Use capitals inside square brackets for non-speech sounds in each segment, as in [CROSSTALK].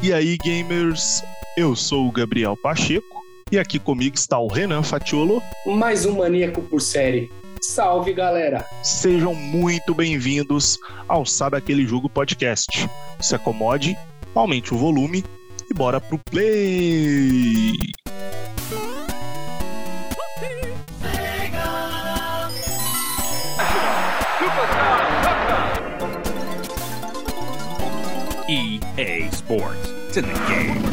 E aí, gamers? Eu sou o Gabriel Pacheco e aqui comigo está o Renan Fatiolo. Mais um maníaco por série. Salve, galera! Sejam muito bem-vindos ao Sabe Aquele Jogo Podcast. Se acomode, aumente o volume e bora pro play! EA Sports. It's in the game.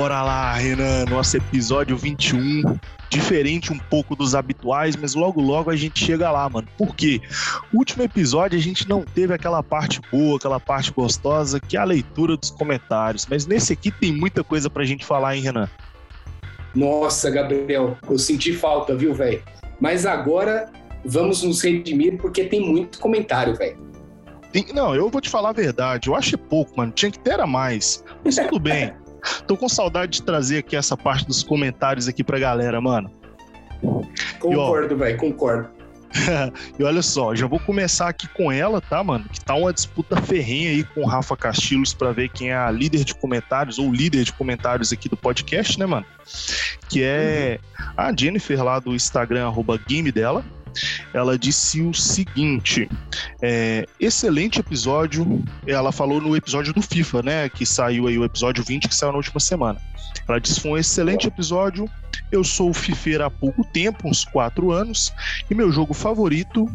Bora lá, Renan, nosso episódio 21. Diferente um pouco dos habituais, mas logo logo a gente chega lá, mano. Por quê? Último episódio a gente não teve aquela parte boa, aquela parte gostosa, que é a leitura dos comentários. Mas nesse aqui tem muita coisa pra gente falar, hein, Renan? Nossa, Gabriel, eu senti falta, viu, velho? Mas agora vamos nos redimir porque tem muito comentário, velho. Não, eu vou te falar a verdade. Eu achei pouco, mano. Tinha que ter era mais. Mas tudo bem. [LAUGHS] Tô com saudade de trazer aqui essa parte dos comentários aqui pra galera, mano. Concordo, velho, concordo. [LAUGHS] e olha só, já vou começar aqui com ela, tá, mano? Que tá uma disputa ferrenha aí com o Rafa Castilhos para ver quem é a líder de comentários ou líder de comentários aqui do podcast, né, mano? Que é a Jennifer lá do Instagram, arroba game dela. Ela disse o seguinte: é, excelente episódio. Ela falou no episódio do FIFA, né? Que saiu aí o episódio 20, que saiu na última semana. Ela disse: foi um excelente episódio. Eu sou fifeira há pouco tempo, uns quatro anos, e meu jogo favorito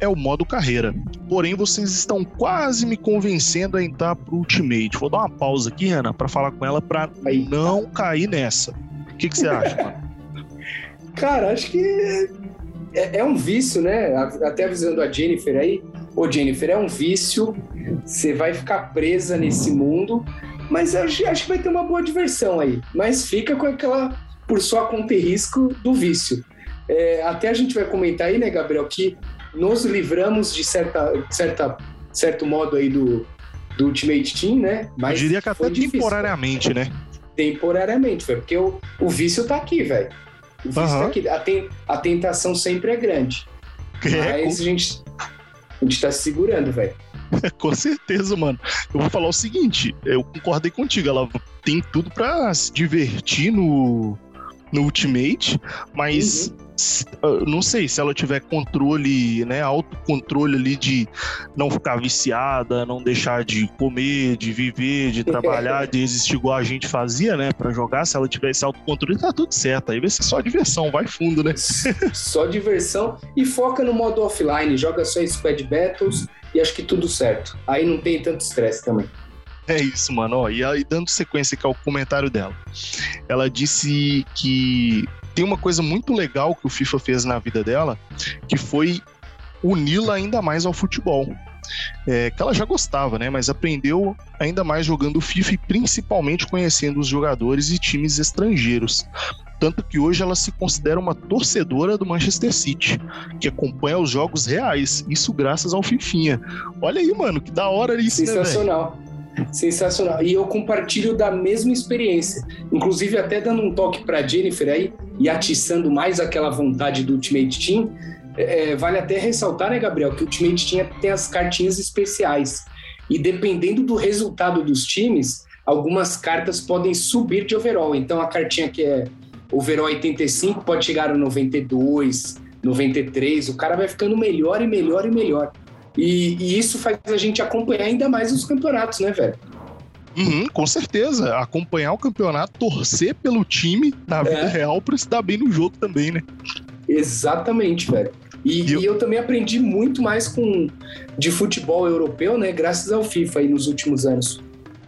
é o modo carreira. Porém, vocês estão quase me convencendo a entrar pro Ultimate. Vou dar uma pausa aqui, Renan, para falar com ela para não cair nessa. O que, que você acha, mano? [LAUGHS] Cara, acho que é, é, um vício, né? Até avisando a Jennifer aí. Ô, Jennifer, é um vício. Você vai ficar presa nesse mundo. Mas acho, acho que vai ter uma boa diversão aí. Mas fica com aquela, por sua conta e risco, do vício. É, até a gente vai comentar aí, né, Gabriel, que nos livramos de certa, certa, certo modo aí do, do Ultimate Team, né? Mas Eu diria que até temporariamente, né? Temporariamente, foi porque o, o vício tá aqui, velho. Uhum. aqui. A, ten, a tentação sempre é grande. É, mas com... a gente, a gente tá se segurando, velho. [LAUGHS] com certeza, mano. Eu vou falar o seguinte, eu concordei contigo, ela tem tudo para se divertir no, no Ultimate, mas uhum. Não sei se ela tiver controle, né, autocontrole ali de não ficar viciada, não deixar de comer, de viver, de trabalhar, de existir igual a gente fazia, né, para jogar, se ela tiver esse autocontrole, tá tudo certo. Aí vai ser só diversão, vai fundo, né? Só diversão e foca no modo offline, joga só Squad Battles e acho que tudo certo. Aí não tem tanto estresse também. É isso, mano. Ó, e aí, dando sequência aqui ao comentário dela. Ela disse que tem uma coisa muito legal que o FIFA fez na vida dela, que foi uni-la ainda mais ao futebol. É, que ela já gostava, né? Mas aprendeu ainda mais jogando FIFA e principalmente conhecendo os jogadores e times estrangeiros. Tanto que hoje ela se considera uma torcedora do Manchester City, que acompanha os jogos reais. Isso graças ao Fifinha. Olha aí, mano, que da hora isso, né, Sensacional. Né, Sensacional. E eu compartilho da mesma experiência. Inclusive, até dando um toque para Jennifer aí e atiçando mais aquela vontade do Ultimate Team, é, é, vale até ressaltar, né, Gabriel, que o Ultimate Team tem as cartinhas especiais. E dependendo do resultado dos times, algumas cartas podem subir de overall. Então, a cartinha que é overall 85 pode chegar a 92, 93. O cara vai ficando melhor e melhor e melhor. E, e, isso faz a gente acompanhar ainda mais os campeonatos, né, velho? Uhum, com certeza. Acompanhar o campeonato, torcer pelo time na vida é. real para se dar bem no jogo também, né? Exatamente, velho. E, e, eu... e, eu... também aprendi muito mais com de futebol europeu, né? Graças ao FIFA aí nos últimos anos.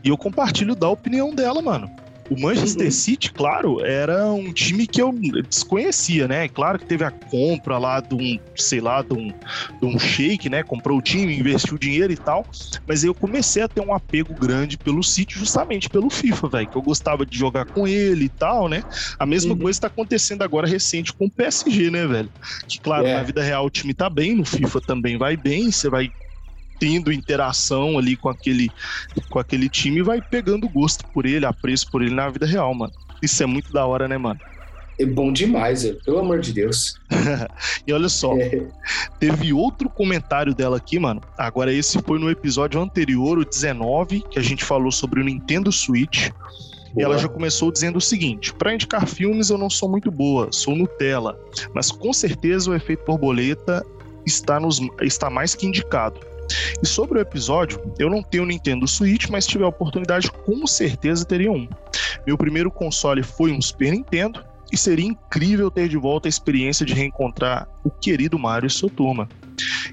E eu compartilho da opinião dela, mano. O Manchester uhum. City, claro, era um time que eu desconhecia, né? Claro que teve a compra lá de um, sei lá, de um, de um shake, né? Comprou o time, investiu dinheiro e tal. Mas eu comecei a ter um apego grande pelo City justamente pelo FIFA, velho. Que eu gostava de jogar com ele e tal, né? A mesma uhum. coisa está acontecendo agora recente com o PSG, né, velho? Que, claro, é. na vida real o time tá bem, no FIFA também vai bem, você vai tendo interação ali com aquele, com aquele time vai pegando gosto por ele, apreço por ele na vida real, mano. Isso é muito da hora, né, mano? É bom demais, pelo amor de Deus. [LAUGHS] e olha só, é. teve outro comentário dela aqui, mano. Agora, esse foi no episódio anterior, o 19, que a gente falou sobre o Nintendo Switch. E ela já começou dizendo o seguinte: para indicar filmes eu não sou muito boa, sou Nutella, mas com certeza o efeito borboleta está, nos, está mais que indicado. E sobre o episódio, eu não tenho Nintendo Switch, mas se tiver a oportunidade, com certeza teria um. Meu primeiro console foi um Super Nintendo, e seria incrível ter de volta a experiência de reencontrar o querido Mario e sua turma,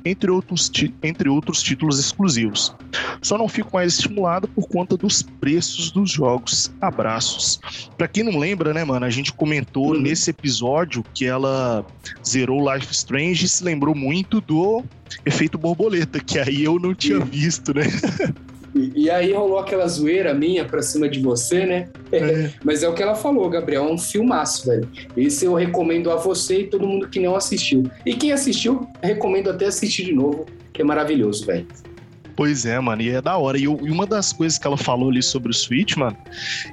entre outros, entre outros títulos exclusivos. Só não fico mais estimulado por conta dos preços dos jogos. Abraços. Para quem não lembra, né, mano, a gente comentou uhum. nesse episódio que ela zerou Life Strange e se lembrou muito do efeito borboleta, que aí eu não tinha visto, né? [LAUGHS] E, e, aí rolou aquela zoeira minha pra cima de você, né? É. [LAUGHS] Mas é o que ela falou, Gabriel, é um filmaço, velho. Esse eu recomendo a você e todo mundo que não assistiu. E quem assistiu, recomendo até assistir de novo, que é maravilhoso, velho. Pois é, mano, e é da hora. E, eu, e, uma das coisas que ela falou ali sobre o Switch, mano,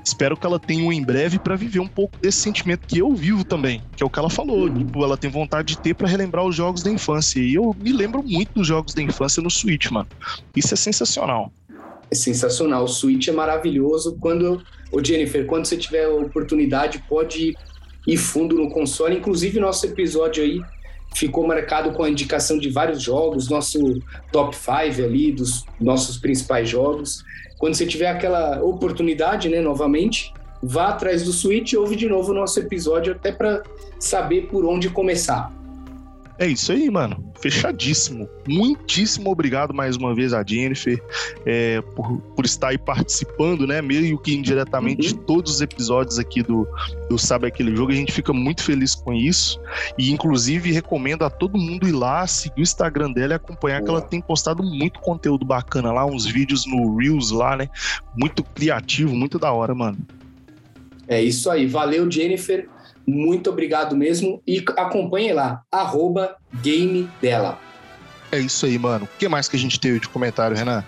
espero que ela tenha um em breve para viver um pouco desse sentimento que eu vivo também, que é o que ela falou. Uhum. Tipo, ela tem vontade de ter para relembrar os jogos da infância. E eu me lembro muito dos jogos da infância no Switch, mano. Isso é sensacional é sensacional. O Switch é maravilhoso. Quando, o Jennifer, quando você tiver a oportunidade, pode ir fundo no console. Inclusive, nosso episódio aí ficou marcado com a indicação de vários jogos, nosso top 5 ali dos nossos principais jogos. Quando você tiver aquela oportunidade, né, novamente, vá atrás do Switch e ouve de novo o nosso episódio até para saber por onde começar. É isso aí, mano. Fechadíssimo. Muitíssimo obrigado mais uma vez a Jennifer é, por, por estar aí participando, né? Meio que indiretamente uhum. de todos os episódios aqui do, do Sabe Aquele Jogo. A gente fica muito feliz com isso. E, inclusive, recomendo a todo mundo ir lá, seguir o Instagram dela e acompanhar, Boa. que ela tem postado muito conteúdo bacana lá, uns vídeos no Reels lá, né? Muito criativo, muito da hora, mano. É isso aí. Valeu, Jennifer. Muito obrigado mesmo. E acompanhe lá, arroba game dela. É isso aí, mano. O que mais que a gente teve de comentário, Renan?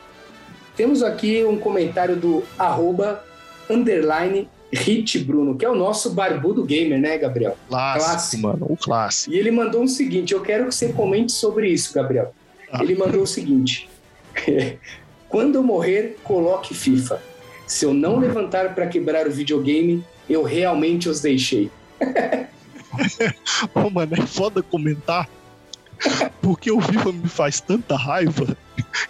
Temos aqui um comentário do arroba underline Hit Bruno, que é o nosso barbudo gamer, né, Gabriel? Clássico, clássico. mano, o clássico. E ele mandou o seguinte: eu quero que você comente sobre isso, Gabriel. Ah. Ele mandou o seguinte: [LAUGHS] quando eu morrer, coloque FIFA. Se eu não levantar para quebrar o videogame, eu realmente os deixei. [LAUGHS] oh, mano, é foda comentar. Porque o FIFA me faz tanta raiva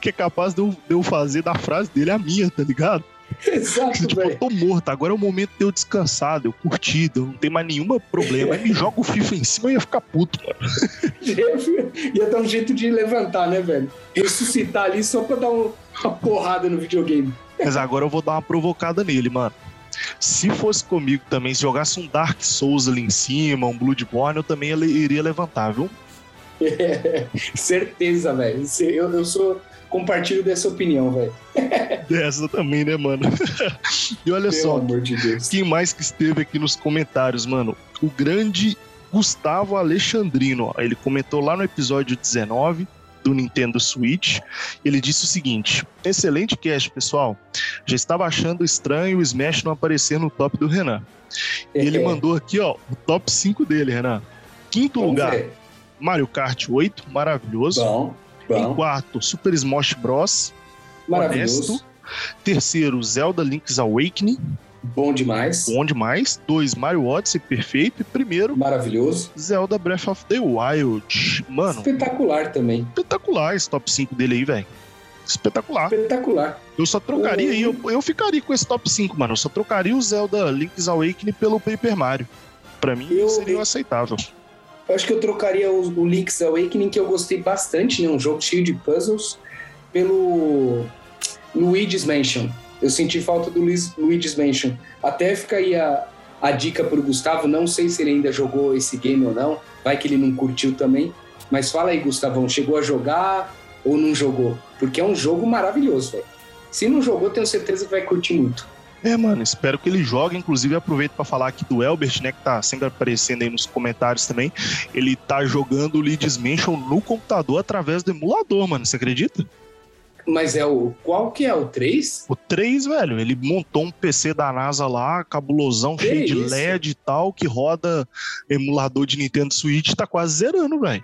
que é capaz de eu, de eu fazer da frase dele a minha, tá ligado? Exato, tipo, eu tô morto, agora é o momento de eu descansar, de eu curtir, eu não ter mais nenhum problema. Aí me joga o FIFA em cima e ia ficar puto, mano. ia dar um jeito de levantar, né, velho? Ressuscitar ali só pra dar uma porrada no videogame. Mas agora eu vou dar uma provocada nele, mano. Se fosse comigo também, se jogasse um Dark Souls ali em cima, um Bloodborne, eu também iria levantar, viu? É, [LAUGHS] certeza, velho. Eu, eu sou. Compartilho dessa opinião, velho. [LAUGHS] Dessa também, né, mano? [LAUGHS] E olha Pelo só, amor de Deus. quem mais que esteve aqui nos comentários, mano? O grande Gustavo Alexandrino. Ele comentou lá no episódio 19 do Nintendo Switch. Ele disse o seguinte: excelente cast, pessoal. Já estava achando estranho o Smash não aparecer no top do Renan. É. Ele mandou aqui, ó, o top 5 dele, Renan. Quinto Vamos lugar, ver. Mario Kart 8, maravilhoso. Bom, bom. Em quarto, Super Smash Bros. Maravilhoso. Honesto. Terceiro, Zelda Link's Awakening. Bom demais. Bom demais. Dois, Mario Odyssey, perfeito. E primeiro, maravilhoso. Zelda Breath of the Wild. Mano. Espetacular também. Espetacular esse top 5 dele aí, velho. Espetacular. Espetacular. Eu só trocaria, eu, eu ficaria com esse top 5, mano. Eu só trocaria o Zelda Link's Awakening pelo Paper Mario. Pra mim, eu, seria eu, aceitável. Eu acho que eu trocaria o, o Link's Awakening, que eu gostei bastante, né? Um jogo cheio de puzzles, pelo Luigi's Mansion Eu senti falta do Luiz, Luigi's Mansion. Até fica aí a, a dica pro Gustavo, não sei se ele ainda jogou esse game ou não, vai que ele não curtiu também. Mas fala aí, Gustavão, chegou a jogar ou não jogou? Porque é um jogo maravilhoso, velho. Se não jogou, tenho certeza que vai curtir muito. É, mano, espero que ele jogue. Inclusive, aproveito para falar aqui do Elbert, né, que tá sempre aparecendo aí nos comentários também. Ele tá jogando o Leeds Mansion no computador através do emulador, mano. Você acredita? Mas é o. Qual que é? O 3? O 3, velho, ele montou um PC da NASA lá, cabulosão, Que cheio de isso? LED e tal, que roda emulador de Nintendo Switch, tá quase zerando, velho.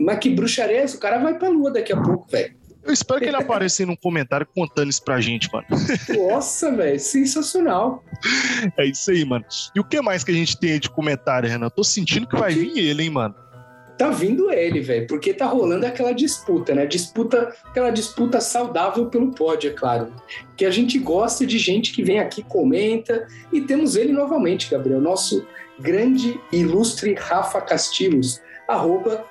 Mas que bruxaria é essa? O cara vai pra lua daqui a pouco, velho. Eu espero que ele apareça aí num comentário contando isso pra gente, mano. [LAUGHS] Nossa, velho, sensacional. É isso aí, mano. E o que mais que a gente tem aí de comentário, Renan? Eu tô sentindo que vai vir ele, hein, mano. Tá vindo ele, velho, porque tá rolando aquela disputa, né? Disputa, aquela disputa saudável pelo pódio, é claro. Que a gente gosta de gente que vem aqui, comenta, e temos ele novamente, Gabriel, nosso grande ilustre Rafa Castilhos, arroba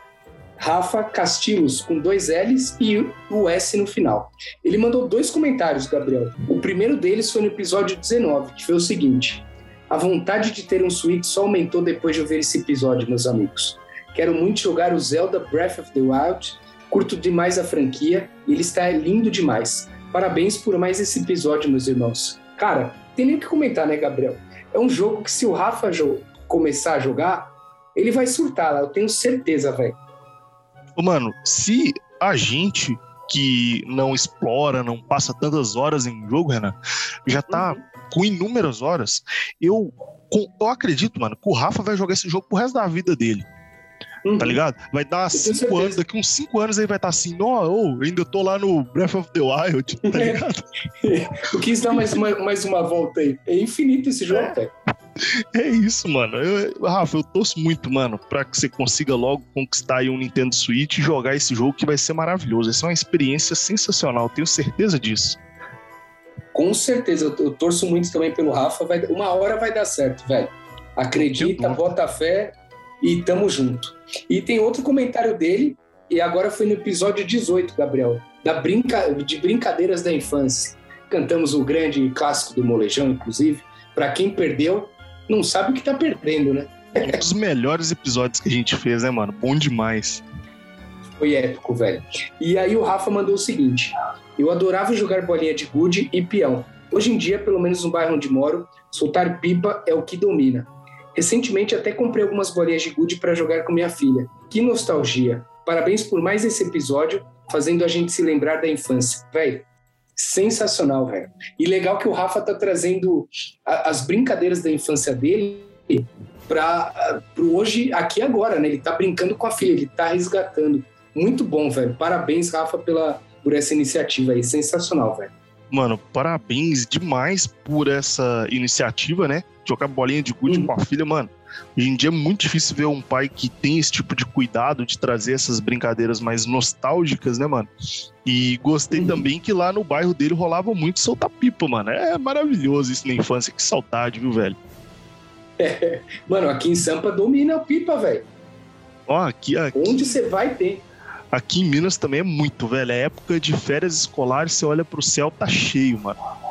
Rafa Castilhos, com dois L's e o S no final. Ele mandou dois comentários, Gabriel. O primeiro deles foi no episódio 19, que foi o seguinte: A vontade de ter um Switch só aumentou depois de eu ver esse episódio, meus amigos. Quero muito jogar o Zelda Breath of the Wild. Curto demais a franquia e ele está lindo demais. Parabéns por mais esse episódio, meus irmãos. Cara, tem nem o que comentar, né, Gabriel? É um jogo que se o Rafa começar a jogar, ele vai surtar lá, eu tenho certeza, velho. Mano, se a gente que não explora, não passa tantas horas em jogo, Renan, já tá com inúmeras horas, eu, eu acredito, mano, que o Rafa vai jogar esse jogo pro resto da vida dele, Uhum. tá ligado? Vai dar tenho cinco certeza. anos, daqui uns cinco anos ele vai estar assim, ó, ô, ainda tô lá no Breath of the Wild, [LAUGHS] tá ligado? Eu quis dar mais uma, mais uma volta aí. É infinito esse jogo, velho. É isso, mano. Eu- Rafa, eu torço muito, mano, pra que você consiga logo conquistar aí um Nintendo Switch e jogar esse jogo que vai ser maravilhoso. Vai ser uma experiência sensacional, tenho certeza disso. Com certeza, eu, torço muito também pelo Rafa. Vai, uma hora vai dar certo, velho. Acredita, bota fé e tamo junto. E tem outro comentário dele, e agora foi no episódio 18, Gabriel, da brinca, de Brincadeiras da Infância. Cantamos o grande clássico do Molejão, inclusive. Pra quem perdeu, não sabe o que tá perdendo, né? Um dos melhores episódios que a gente fez, né, mano? Bom demais. Foi épico, velho. E aí o Rafa mandou o seguinte: Eu adorava jogar bolinha de gude e peão. Hoje em dia, pelo menos no bairro onde moro, soltar pipa é o que domina. Recentemente até comprei algumas bolinhas de gude para jogar com minha filha. Que nostalgia. Parabéns por mais esse episódio, fazendo a gente se lembrar da infância. Velho, sensacional, velho. E legal que o Rafa tá trazendo a- as brincadeiras da infância dele para pro hoje, aqui agora, né? Ele tá brincando com a filha, ele tá resgatando. Muito bom, velho. Parabéns, Rafa, pela, por essa iniciativa aí. Sensacional, velho. Mano, parabéns demais por essa iniciativa, né? Jogar bolinha de gude Uhum. com a filha, mano. Hoje em dia é muito difícil ver um pai que tem esse tipo de cuidado de trazer essas brincadeiras mais nostálgicas, né, mano? E gostei Uhum. também que lá no bairro dele rolava muito soltar pipa, mano. É maravilhoso isso na infância. Que saudade, viu, velho? [LAUGHS] Mano, aqui em Sampa domina o pipa, velho. Ó, aqui, aqui, Onde você vai ter? Aqui em Minas também é muito, velho. É época de férias escolares, você olha pro céu, tá cheio, mano. [LAUGHS]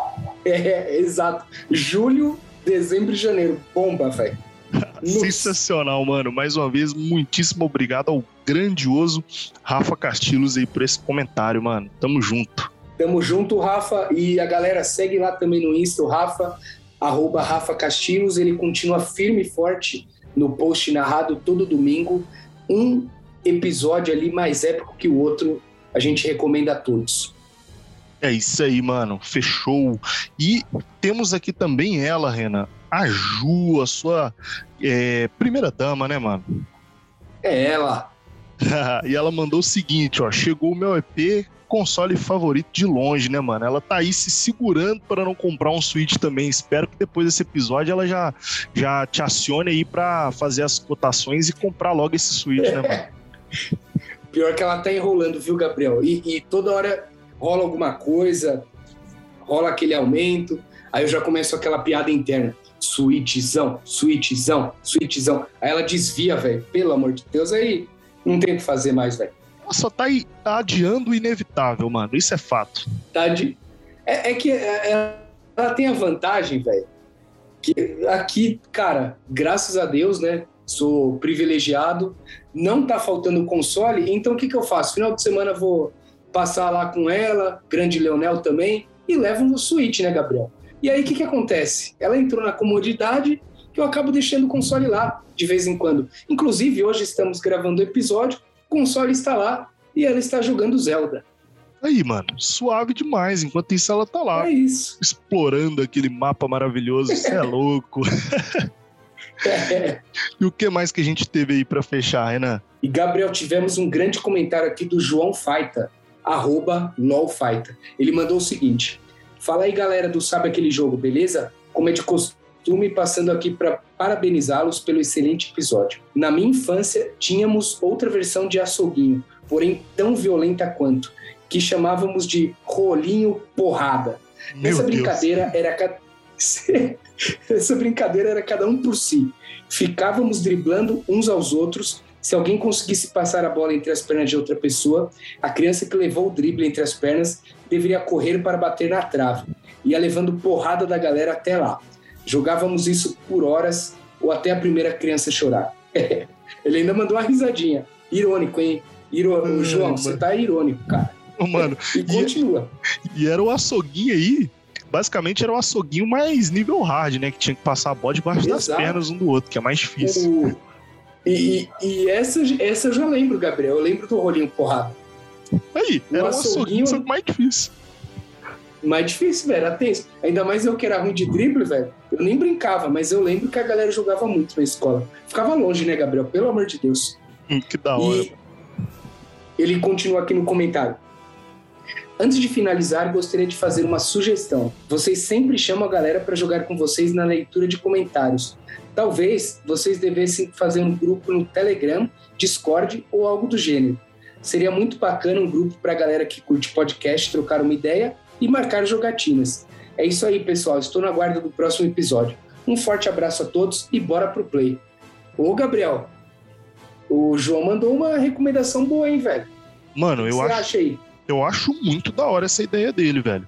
É, exato. Julho, dezembro e janeiro. Bomba, velho. [LAUGHS] Sensacional, mano. Mais uma vez, muitíssimo obrigado ao grandioso Rafa Castilhos aí por esse comentário, mano. Tamo junto. Tamo junto, Rafa. E a galera segue lá também no Insta, o Rafa, arroba Rafa Castilhos. Ele continua firme e forte no post narrado todo domingo. Um episódio ali mais épico que o outro. A gente recomenda a todos. É isso aí, mano. Fechou. E temos aqui também ela, Renan. A Ju, a sua é, primeira dama, né, mano? É ela. [LAUGHS] e ela mandou o seguinte, ó. Chegou o meu EP, console favorito de longe, né, mano? Ela tá aí se segurando para não comprar um Switch também. Espero que depois desse episódio ela já, já te acione aí pra fazer as cotações e comprar logo esse Switch, né, mano? [LAUGHS] Pior que ela tá enrolando, viu, Gabriel? E, e toda hora rola alguma coisa, rola aquele aumento, aí eu já começo aquela piada interna. Switchzão, switchzão, switchzão. Aí ela desvia, velho. Pelo amor de Deus, aí não tem o que fazer mais, velho. Só tá aí adiando o inevitável, mano. Isso é fato. Tá de... É, é que é, ela tem a vantagem, velho, que aqui, cara, graças a Deus, né? Sou privilegiado, não tá faltando console, então o que, que eu faço? Final de semana vou passar lá com ela, grande Leonel também, e levo no Switch, né, Gabriel? E aí o que, que acontece? Ela entrou na comodidade que eu acabo deixando o console lá de vez em quando. Inclusive, hoje estamos gravando o episódio, o console está lá e ela está jogando Zelda. Aí, mano, suave demais. Enquanto isso, ela tá lá. É isso. Explorando aquele mapa maravilhoso. Você é [LAUGHS] louco. [LAUGHS] E o que mais que a gente teve aí para fechar, Renan? E, Gabriel, tivemos um grande comentário aqui do João Faita, arroba LOLFaita. Ele mandou o seguinte: Fala aí, galera do Sabe Aquele Jogo, beleza? Como é de costume, passando aqui para parabenizá-los pelo excelente episódio. Na minha infância, tínhamos outra versão de açouguinho, porém tão violenta quanto que chamávamos de rolinho porrada. Meu Essa Deus. brincadeira era [LAUGHS] Essa brincadeira era cada um por si. Ficávamos driblando uns aos outros. Se alguém conseguisse passar a bola entre as pernas de outra pessoa, a criança que levou o drible entre as pernas deveria correr para bater na trave. Ia levando porrada da galera até lá. Jogávamos isso por horas ou até a primeira criança chorar. [LAUGHS] Ele ainda mandou uma risadinha. Irônico, hein? Iro... Hum, João, mano. você tá irônico, cara. Mano, E E- continua. e era o açouguinho aí. Basicamente era o açouguinho mais nível hard, né? Que tinha que passar a bola debaixo das Exato. pernas um do outro, que é mais difícil. O- E, e- essa, essa eu já lembro, Gabriel. Eu lembro do rolinho porrada. Aí, o era um açouguinho- mais difícil. Mais difícil, velho. Era tenso. Ainda mais eu que era ruim de drible, velho. Eu nem brincava, mas eu lembro que a galera jogava muito na escola. Ficava longe, né, Gabriel? Pelo amor de Deus. Hum, que da hora. E ele continua aqui no comentário. Antes de finalizar, gostaria de fazer uma sugestão. Vocês sempre chamam a galera para jogar com vocês na leitura de comentários. Talvez vocês devessem fazer um grupo no Telegram, Discord ou algo do gênero. Seria muito bacana um grupo para a galera que curte podcast trocar uma ideia e marcar jogatinas. É isso aí, pessoal. Estou na guarda do próximo episódio. Um forte abraço a todos e bora pro play. Ô, Gabriel, o João mandou uma recomendação boa, hein, velho? Mano, O que eu você acho, acha aí? Eu acho muito da hora essa ideia dele, velho.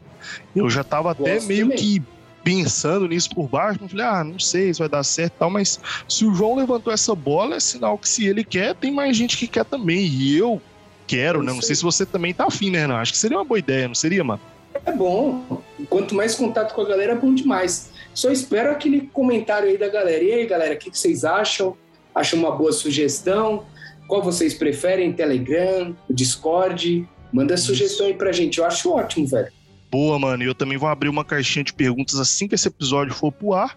Eu já tava até Gosto meio também. que pensando nisso por baixo, mas falei, ah, não sei se vai dar certo e tal, mas se o João levantou essa bola, é sinal que se ele quer, tem mais gente que quer também. E eu quero, né? Não sei se você também tá afim, né, Renan? Acho que seria uma boa ideia, não seria, mano? É bom. Quanto mais contato com a galera, é bom demais. Só espero aquele comentário aí da galera. E aí, galera, o que que vocês acham? Acham uma boa sugestão? Qual vocês preferem? Telegram, Discord? Manda sugestão aí pra gente. Eu acho ótimo, velho. Boa, mano. E eu também vou abrir uma caixinha de perguntas assim que esse episódio for pro ar,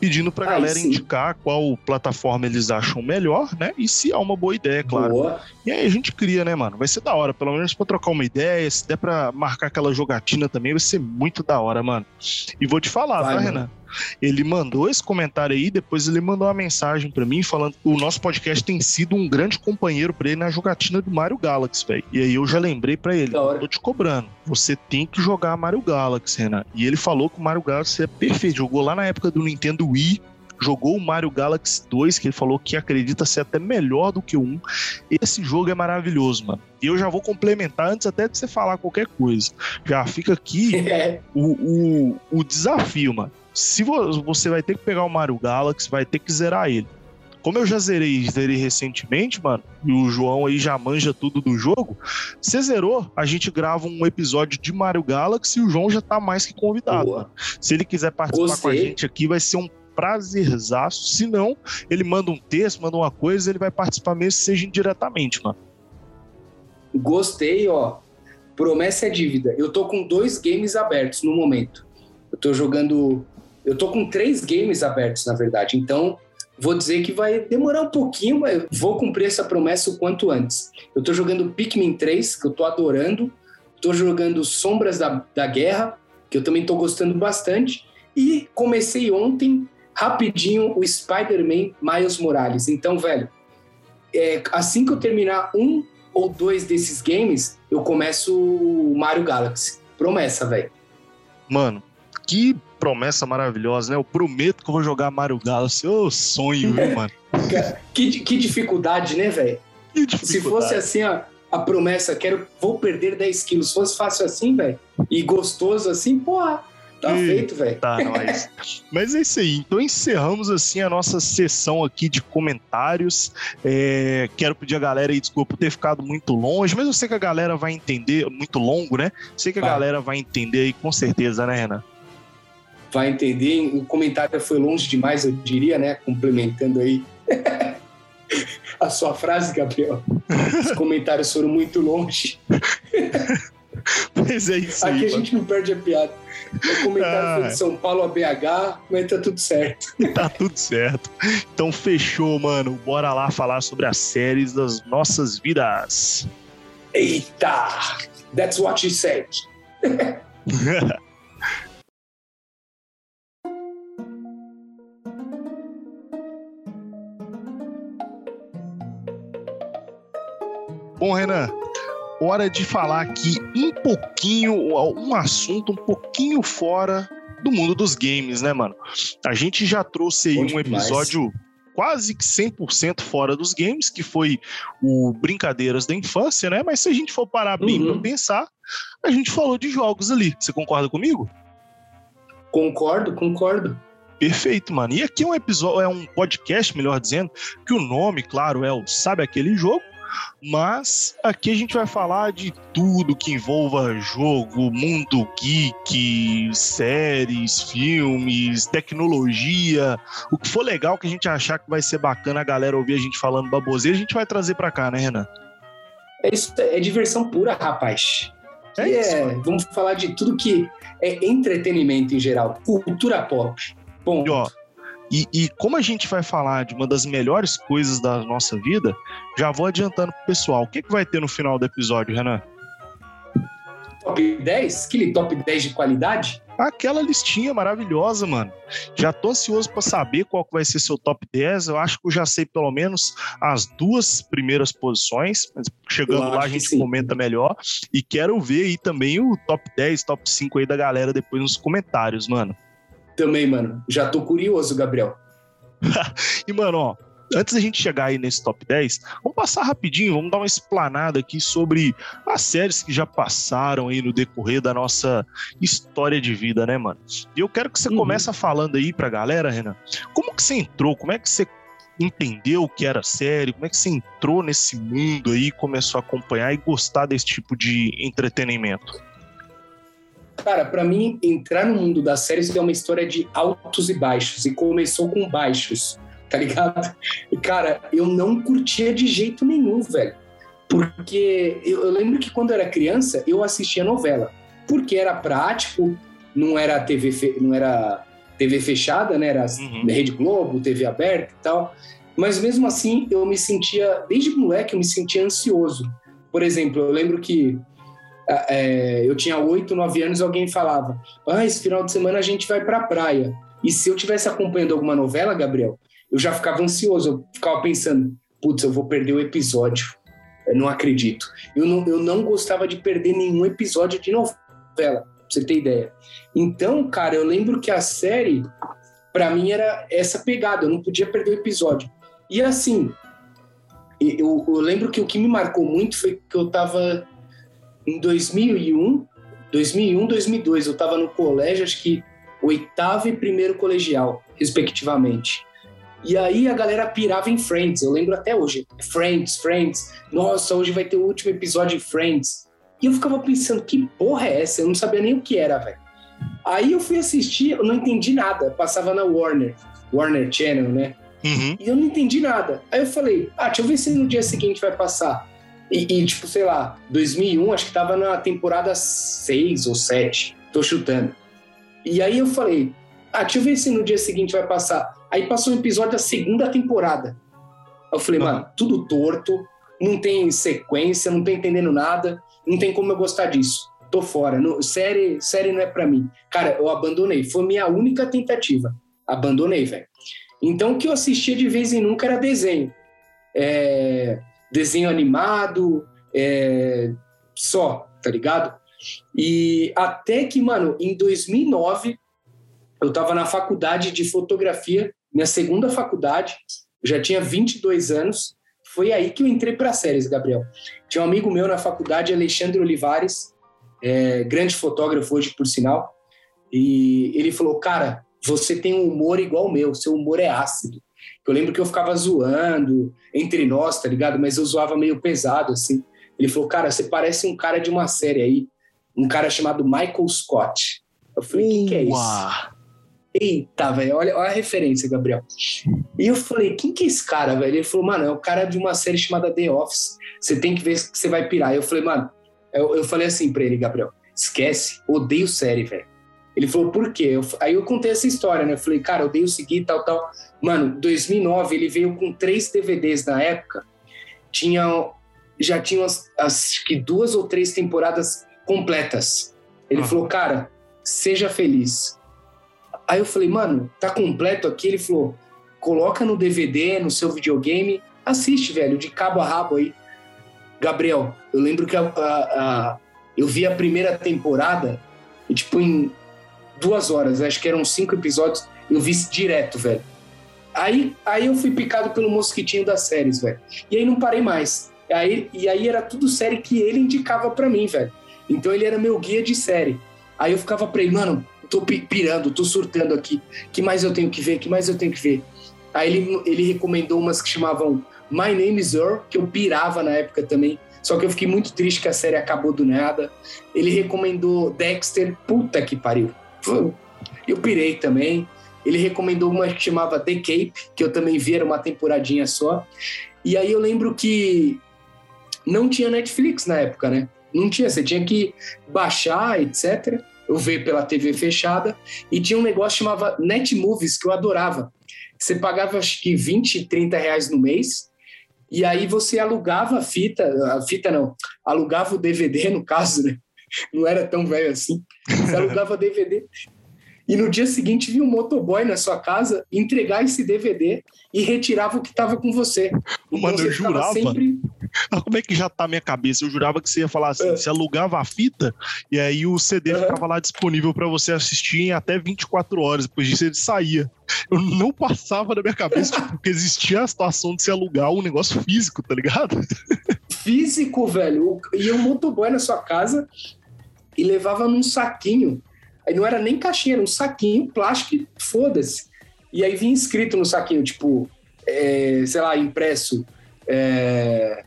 pedindo pra Aí galera sim. indicar qual plataforma eles acham melhor, né? E se há uma boa ideia, claro. Boa. E aí a gente cria, né, mano? Vai ser da hora, pelo menos pra trocar uma ideia, se der pra marcar aquela jogatina também, vai ser muito da hora, mano. E vou te falar, Vai, tá, mano. Renan? Ele mandou esse comentário aí, depois ele mandou uma mensagem pra mim falando que o nosso podcast tem sido um grande companheiro pra ele na jogatina do Mario Galaxy, velho. E aí eu já lembrei pra ele, tô te cobrando, você tem que jogar Mario Galaxy, Renan. E ele falou que o Mario Galaxy é perfeito, jogou lá na época do Nintendo Wii, jogou o Mario Galaxy 2, que ele falou que acredita ser até melhor do que o 1. Esse jogo é maravilhoso, mano. E eu já vou complementar antes até de você falar qualquer coisa. Já fica aqui [LAUGHS] É, o, o, o desafio, mano. Se vo- você vai ter que pegar o Mario Galaxy, vai ter que zerar ele. Como eu já zerei, zerei recentemente, mano, e o João aí já manja tudo do jogo, você zerou, a gente grava um episódio de Mario Galaxy e o João já tá mais que convidado, mano. Se ele quiser participar com a gente aqui, vai ser um prazerzaço. Se não, ele manda um texto, manda uma coisa, ele vai participar mesmo, seja indiretamente, mano. Gostei, ó. Promessa é dívida. Eu tô com dois games abertos no momento. Eu tô jogando. Eu tô com três games abertos, na verdade. Então, vou dizer que vai demorar um pouquinho, mas vou cumprir essa promessa o quanto antes. Eu tô jogando Pikmin 3, que eu tô adorando. Tô jogando Sombras da, da Guerra, que eu também tô gostando bastante. E comecei ontem, rapidinho, o Spider-Man Miles Morales. Então, velho, é, assim que eu terminar um ou dois desses games, eu começo o Mario Galaxy. Promessa, velho. Mano, que promessa maravilhosa, né? Eu prometo que eu vou jogar Mario Galaxy. Ô, sonho, viu, mano? Que, que dificuldade, né, velho? Que Se fosse assim, ó, a promessa, quero, vou perder 10 quilos. Se fosse fácil assim, velho, e gostoso assim, porra, tá feito, velho. Tá, nós. Mas é isso aí. Então encerramos assim a nossa sessão aqui de comentários. É, quero pedir a galera aí desculpa por ter ficado muito longe, mas eu sei que a galera vai entender, muito longo, né? Sei que a Vai. galera vai entender aí com certeza, né, Renan? Vai entender. O comentário foi longe demais, eu diria, né? Complementando aí [LAUGHS] a sua frase, Gabriel. Os comentários foram muito longe. [LAUGHS] Mas é isso aí. Aqui a mano. gente não perde a piada. O comentário Ah. foi de São Paulo a BH, mas tá tudo certo. [LAUGHS] Tá tudo certo. Então fechou, mano. Bora lá falar sobre as séries das nossas vidas. Eita! That's what she said. Bom, Renan, hora de falar aqui um pouquinho, um assunto um pouquinho fora do mundo dos games, né, mano? A gente já trouxe aí Bom um demais. episódio quase que 100% fora dos games, que foi o Brincadeiras da Infância, né? Mas se a gente for parar bem Uhum. pra pensar, a gente falou de jogos ali. Você concorda comigo? Concordo, concordo. Perfeito, mano. E aqui é um episódio, é um podcast, melhor dizendo, que o nome, claro, é o Sabe Aquele Jogo, mas aqui a gente vai falar de tudo que envolva jogo, mundo geek, séries, filmes, tecnologia, o que for legal que a gente achar que vai ser bacana a galera ouvir a gente falando baboseira, a gente vai trazer pra cá, né, Renan? É, isso, é diversão pura, rapaz. É E isso, é, vamos falar de tudo que é entretenimento em geral, cultura pop. Bom, E, ó, e, e como a gente vai falar de uma das melhores coisas da nossa vida, já vou adiantando pro pessoal. O que, que vai ter no final do episódio, Renan? top 10? Aquele top 10 de qualidade? Aquela listinha maravilhosa, mano. Já tô ansioso pra saber qual vai ser seu top 10. Eu acho que eu já sei pelo menos as duas primeiras posições, mas chegando Eu lá a gente comenta melhor. E quero ver aí também o top 10, top 5 aí da galera depois nos comentários, mano. Também, mano. Já tô curioso, Gabriel. [LAUGHS] E, mano, ó, antes da gente chegar aí nesse top 10, vamos passar rapidinho, vamos dar uma explanada aqui sobre as séries que já passaram aí no decorrer da nossa história de vida, né, mano? E eu quero que você Uhum. comece falando aí pra galera, Renan, como que você entrou, como é que você entendeu o que era série, como é que você entrou nesse mundo aí, começou a acompanhar e gostar desse tipo de entretenimento? Cara, pra mim, entrar no mundo das séries é uma história de altos e baixos. E começou com baixos, tá ligado? E, cara, eu não curtia de jeito nenhum, velho. Porque eu, eu lembro que quando eu era criança, eu assistia novela. Porque era prático, não era TV, fe- não era TV fechada, né? Era Uhum. Rede Globo, TV aberta e tal. Mas mesmo assim, eu me sentia, desde moleque, eu me sentia ansioso. Por exemplo, eu lembro que é, eu tinha oito, nove anos, alguém falava: Ah, esse final de semana a gente vai pra praia. E se eu tivesse acompanhando alguma novela, Gabriel, eu já ficava ansioso, eu ficava pensando: Putz, eu vou perder o episódio. Eu não acredito. Eu não, eu não gostava de perder nenhum episódio de novela, pra você ter ideia. Então, cara, eu lembro que a série, pra mim, era essa pegada, eu não podia perder o episódio. E assim, eu, eu lembro que o que me marcou muito foi que eu tava em 2001, 2001, 2002, eu tava no colégio, acho que oitavo e primeiro colegial, respectivamente. E aí a galera pirava em Friends, eu lembro até hoje. Friends, Friends. Nossa, hoje vai ter o último episódio de Friends. E eu ficava pensando, que porra é essa? Eu não sabia nem o que era, velho. Aí eu fui assistir, eu não entendi nada. Passava na Warner, Warner Channel, né? Uhum. E eu não entendi nada. Aí eu falei, ah, deixa eu ver se no dia seguinte vai passar. E, e, tipo, sei lá, 2001, acho que tava na temporada 6 ou 7. Tô chutando. E aí eu falei, ah, deixa eu ver se no dia seguinte vai passar. Aí passou um episódio da segunda temporada. Eu falei, mano, tudo torto, não tem sequência, não tô entendendo nada, não tem como eu gostar disso. Tô fora. Não- série, série não é pra mim. Cara, eu abandonei. Foi minha única tentativa. Abandonei, velho. Então o que eu assistia de vez em nunca era desenho. É, desenho animado, é, só, tá ligado? E até que, mano, em 2009, eu tava na faculdade de fotografia, minha segunda faculdade, já tinha 22 anos, foi aí que eu entrei para séries, Gabriel. Tinha um amigo meu na faculdade, Alexandre Olivares, é, grande fotógrafo hoje, por sinal, e ele falou: Cara, você tem um humor igual o meu, seu humor é ácido. Eu lembro que eu ficava zoando entre nós, tá ligado? Mas eu zoava meio pesado, assim. Ele falou: Cara, você parece um cara de uma série aí, um cara chamado Michael Scott. Eu falei: O que, que é isso? Eita, velho, olha, olha a referência, Gabriel. E eu falei, quem que é esse cara, velho? Ele falou, mano, é o cara de uma série chamada The Office. Você tem que ver que você vai pirar. Eu falei, mano, eu, eu falei assim pra ele, Gabriel, esquece, odeio série, velho. Ele falou, por quê? Eu, aí eu contei essa história, né? Eu falei, cara, odeio seguir tal, tal. Mano, 2009, ele veio com três DVDs na época. Tinha, já tinha acho que duas ou três temporadas completas. Ele falou, cara, seja feliz Aí eu falei, mano, tá completo aqui? Ele falou, coloca no DVD, no seu videogame, assiste, velho, de cabo a rabo aí. Gabriel, eu lembro que a, a, a, eu vi a primeira temporada e, tipo, em duas horas, acho que eram cinco episódios, eu vi direto, velho. Aí, aí eu fui picado pelo mosquitinho das séries, velho. E aí não parei mais. Aí, e aí era tudo série que ele indicava para mim, velho. Então ele era meu guia de série. Aí eu ficava pra ele, mano, tô pirando, tô surtando aqui. que mais eu tenho que ver? que mais eu tenho que ver? Aí ele, ele recomendou umas que chamavam My Name is Earl, que eu pirava na época também. Só que eu fiquei muito triste que a série acabou do nada. Ele recomendou Dexter, puta que pariu. Eu pirei também. Ele recomendou uma que chamava The Cape, que eu também vi, era uma temporadinha só. E aí eu lembro que não tinha Netflix na época, né? Não tinha, você tinha que baixar, etc eu vi pela TV fechada, e tinha um negócio que chamava Netmovies, que eu adorava. Você pagava acho que 20, 30 reais no mês, e aí você alugava a fita, a fita não, alugava o DVD, no caso, né? Não era tão velho assim. Você alugava DVD. E no dia seguinte vinha um motoboy na sua casa entregar esse DVD e retirava o que estava com você. Então, Mano, eu jurava. Sempre... Como é que já tá a minha cabeça? Eu jurava que você ia falar assim: é. você alugava a fita e aí o CD uhum. ficava lá disponível para você assistir em até 24 horas. Depois disso ele saía. Eu não passava na minha cabeça tipo, que existia a situação de se alugar um negócio físico, tá ligado? Físico, velho. Ia um motoboy na sua casa e levava num saquinho. Aí não era nem caixinha, era um saquinho plástico, foda-se. E aí vinha escrito no saquinho, tipo, é, sei lá, impresso. É...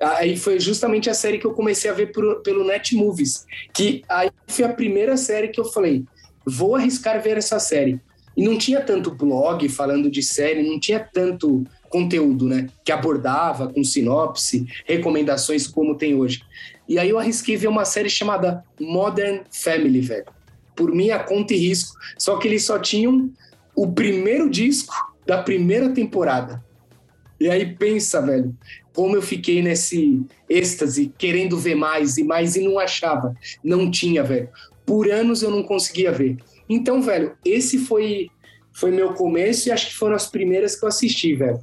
Aí foi justamente a série que eu comecei a ver por, pelo Netmovies, que aí foi a primeira série que eu falei, vou arriscar ver essa série. E não tinha tanto blog falando de série, não tinha tanto conteúdo, né? Que abordava com sinopse, recomendações como tem hoje. E aí eu arrisquei ver uma série chamada Modern Family, velho. Por minha conta e risco. Só que eles só tinham o primeiro disco da primeira temporada. E aí pensa, velho, como eu fiquei nesse êxtase, querendo ver mais e mais e não achava. Não tinha, velho. Por anos eu não conseguia ver. Então, velho, esse foi foi meu começo e acho que foram as primeiras que eu assisti, velho.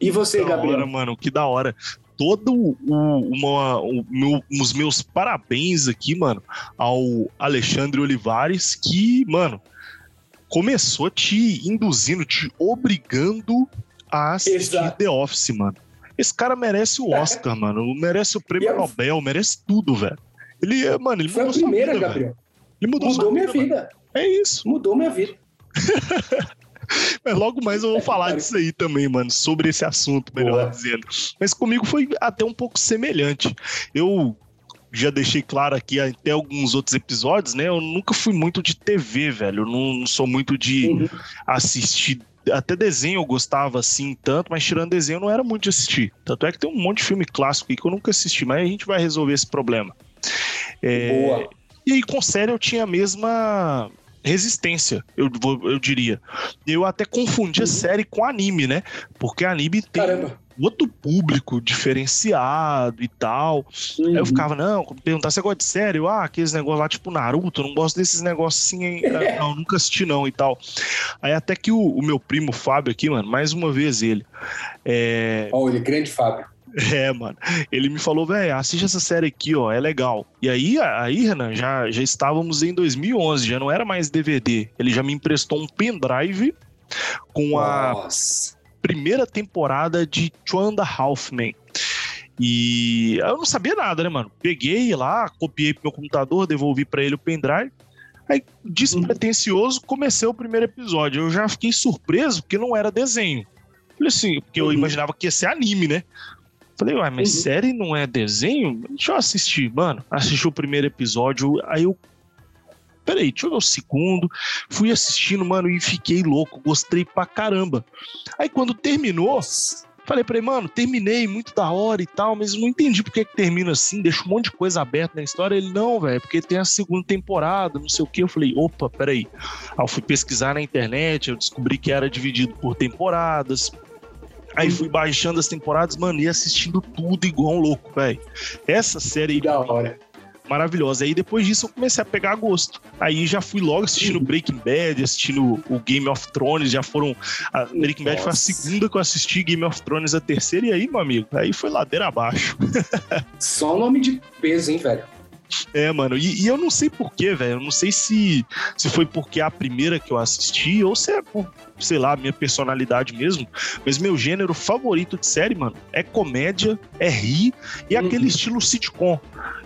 E você, da Gabriel? Hora, mano, que da hora. Todo o, uma, o meu, os meus parabéns aqui, mano, ao Alexandre Olivares, que, mano, começou te induzindo, te obrigando a assistir Exato. The Office, mano. Esse cara merece o Oscar, mano. Merece o prêmio Nobel, merece tudo, velho. Ele, mano, ele Foi mudou a primeira, vida, Gabriel. Ele mudou, mudou minha vida. vida. É isso. Mudou minha vida. [LAUGHS] [LAUGHS] Mas logo mais eu vou falar disso aí também, mano, sobre esse assunto, melhor Boa. dizendo. Mas comigo foi até um pouco semelhante. Eu já deixei claro aqui até alguns outros episódios, né? Eu nunca fui muito de TV, velho. Eu não, sou muito de uhum. assistir. Até desenho eu gostava assim tanto, mas tirando desenho eu não era muito de assistir. Tanto é que tem um monte de filme clássico aí que eu nunca assisti, mas a gente vai resolver esse problema. É, Boa. E aí com série eu tinha a mesma resistência, eu, eu diria. Eu até confundia uhum. série com anime, né? Porque anime tem. Caramba outro público diferenciado e tal. Uhum. Aí eu uhum. ficava, não, perguntar se gosta de série, ah, aqueles negócios lá tipo Naruto, eu não gosto desses negócios assim, [LAUGHS] não, nunca assisti não e tal. Aí até que o, o, meu primo Fábio aqui, mano, mais uma vez ele. É... Olha, grande Fábio. [LAUGHS] É, mano. Ele me falou, velho, assiste essa série aqui, ó, é legal. E aí, aí, Renan, já, já estávamos em 2011, já não era mais DVD. Ele já me emprestou um pendrive com Nossa. a primeira temporada de Two and a Half Men. E eu não sabia nada, né, mano? Peguei lá, copiei pro meu computador, devolvi para ele o pendrive. Aí, despretensioso, comecei o primeiro episódio. Eu já fiquei surpreso porque não era desenho. Falei assim, porque eu Uhum. imaginava que ia ser anime, né? Falei, ué, mas Uhum. série não é desenho? Deixa eu assistir, mano. Assisti o primeiro episódio, aí eu. Peraí, deixa eu ver o segundo. Fui assistindo, mano, e fiquei louco. Gostei pra caramba. Aí quando terminou, falei pra ele, mano, terminei, muito da hora e tal, mas não entendi por que, que termina assim, deixa um monte de coisa aberta na história. Ele, não, velho, porque tem a segunda temporada, não sei o que. Eu falei, opa, peraí. Aí eu fui pesquisar na internet, eu descobri que era dividido por temporadas. Aí fui baixando as temporadas, mano, e assistindo tudo igual um louco, velho. Essa série aí, da hora. maravilhosa. Aí depois disso eu comecei a pegar gosto. Aí já fui logo assistindo Breaking Bad, assistindo o Game of Thrones, já foram. A Breaking Bad foi a Nossa. segunda que eu assisti, Game of Thrones a terceira, e aí, meu amigo, aí foi ladeira abaixo. [LAUGHS] Só o nome de peso, hein, velho? É, mano, e, e eu não sei porquê, velho. Eu não sei se, se foi porque é a primeira que eu assisti ou se é por, sei lá, minha personalidade mesmo. Mas meu gênero favorito de série, mano, é comédia, é rir e Uhum. aquele estilo sitcom.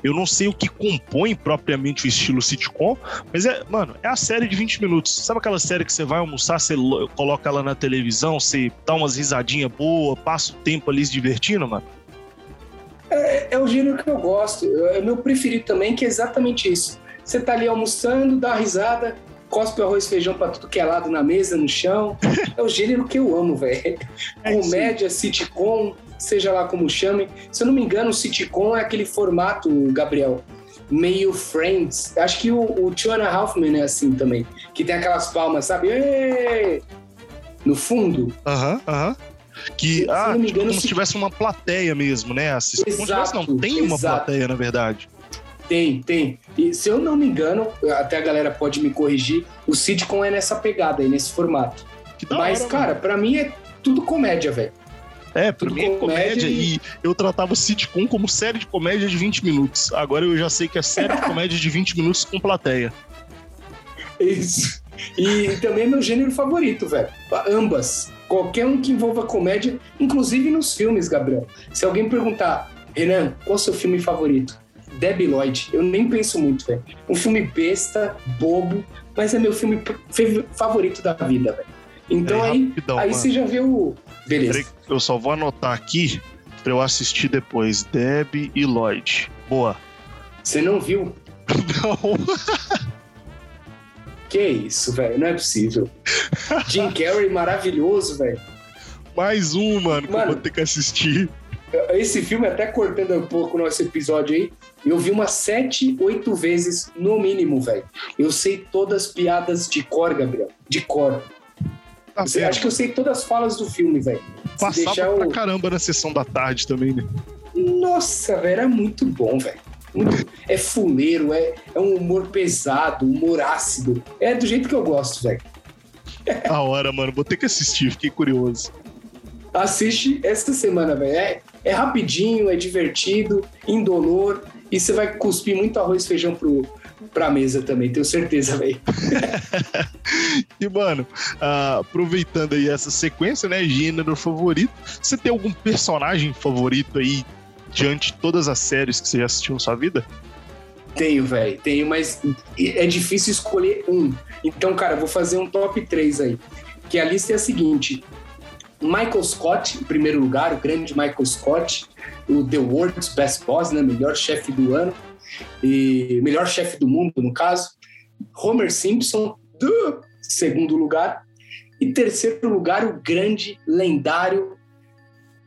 Eu não sei o que compõe propriamente o estilo sitcom, mas é, mano, é a série de 20 minutos. Sabe aquela série que você vai almoçar, você lo- coloca ela na televisão, você dá umas risadinhas boas, passa o tempo ali se divertindo, mano? É, o gênero que eu gosto. É o meu preferido também, que é exatamente isso. Você tá ali almoçando, dá uma risada, cospe arroz e feijão pra tudo que é lado na mesa, no chão. [LAUGHS] É o gênero que eu amo, velho. É. Comédia, sitcom, seja lá como chamem. Se eu não me engano, o sitcom é aquele formato, Gabriel, meio Friends. Acho que o, o Two and a Half Men é assim também. Que tem aquelas palmas, sabe? Êêê! No fundo. Aham, aham. Que, ah, tipo, engano, como se se- tivesse uma plateia mesmo, né? Assistindo. Como tivesse, não, Exato, tem uma exato. plateia, na verdade. Tem, tem. E se eu não me engano, até a galera pode me corrigir, o sitcom é nessa pegada aí, nesse formato. Mas, hora, cara, pra mim é tudo comédia, velho. é, pra tudo mim é comédia comédia e- e eu tratava sitcom como série de comédia de 20 minutos. Agora eu já sei que é série de [LAUGHS] comédia de 20 minutos com plateia. Isso. E também é meu gênero favorito, velho. Ambas. Qualquer um que envolva comédia, inclusive nos filmes, Gabriel. Se alguém perguntar, Renan, qual é o seu filme favorito? Debbie Lloyd. Eu nem penso muito, velho. Um filme besta, bobo, mas é meu filme favorito da vida, velho. Então É, aí, rapidão, aí mano. você já vê o. Beleza. Eu só vou anotar aqui pra eu assistir depois. Deb e Lloyd. Boa. Você não viu? [LAUGHS] Não. Que isso, velho? Não é possível. Jim Carrey maravilhoso, velho. Mais um, mano, que eu Mano. vou ter que assistir. Esse filme, até cortando um pouco o nosso episódio aí, eu vi umas sete, oito vezes no mínimo, velho. Eu sei todas as piadas de cor, Gabriel. De cor. Tá Eu acho que eu sei todas as falas do filme, velho. Passava deixar pra eu... caramba na sessão da tarde também, né? Nossa, velho, era muito bom, velho. É fuleiro, é, é um humor pesado, humor ácido. É do jeito que eu gosto, velho. Da hora, mano. Vou ter que assistir, fiquei curioso. Assiste essa semana, velho. É, é rapidinho, é divertido, indolor. E você vai cuspir muito arroz e feijão pro, pra mesa também, tenho certeza, velho. [LAUGHS] E, mano, ah, aproveitando aí essa sequência, né? Gênero favorito. Você tem algum personagem favorito aí diante de todas as séries que você já assistiu na sua vida? Tenho, velho, tenho, mas é difícil escolher um. Então, cara, vou fazer um top 3 aí. Que a lista é a seguinte: Michael Scott, em primeiro lugar, o grande Michael Scott, o The World's Best Boss, né? Melhor chefe do ano, e melhor chefe do mundo, no caso. Homer Simpson, do segundo lugar. E terceiro lugar, o grande, lendário,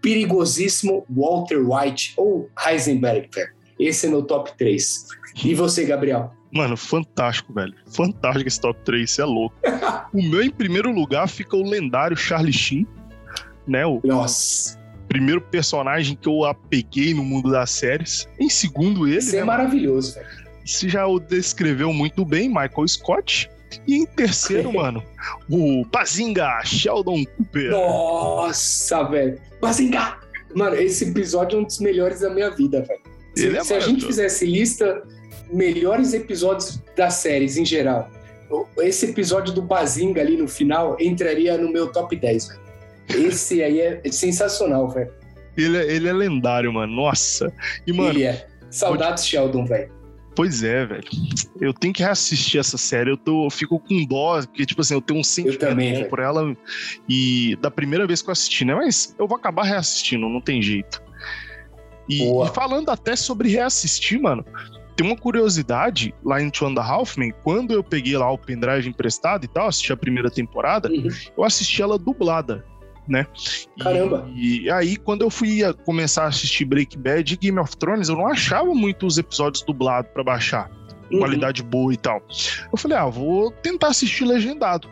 perigosíssimo Walter White, ou Heisenberg, velho. Esse é meu top 3. E você, Gabriel? Mano, fantástico, velho. Fantástico esse top 3, você é louco. o meu, em primeiro lugar, fica o lendário Charlie Sheen, né? O Nossa, primeiro personagem que eu apeguei no mundo das séries. Em segundo, ele, você né, é maravilhoso, velho. Você já o descreveu muito bem, Michael Scott. E em terceiro, [LAUGHS] mano, o Bazinga, Sheldon Cooper. Nossa, velho. Bazinga! Mano, esse episódio é um dos melhores da minha vida, velho. Se, é se a gente fizesse lista melhores episódios das séries em geral, esse episódio do Bazinga ali no final entraria no meu top 10, velho. Esse aí é sensacional, velho. Ele, é- ele é lendário, mano. Nossa. E, mano, Ele é. Saudades Sheldon, velho. Pois é, velho. Eu tenho que reassistir essa série. Eu, tô, eu fico com dó, porque, tipo assim, eu tenho um sentimento também, bom por ela. E da primeira vez que eu assisti, né? Mas eu vou acabar reassistindo, não tem jeito. E, e falando até sobre reassistir, mano. Tem uma curiosidade lá em Two and a Half Men, quando eu peguei lá o pendrive emprestado e tal, assisti a primeira temporada, Uhum. eu assisti ela dublada, né? E- Caramba. E, aí, quando eu fui começar a assistir Breaking Bad e Game of Thrones, eu não achava muito os episódios dublados pra baixar, Uhum. qualidade boa e tal. Eu falei, ah, vou tentar assistir legendado.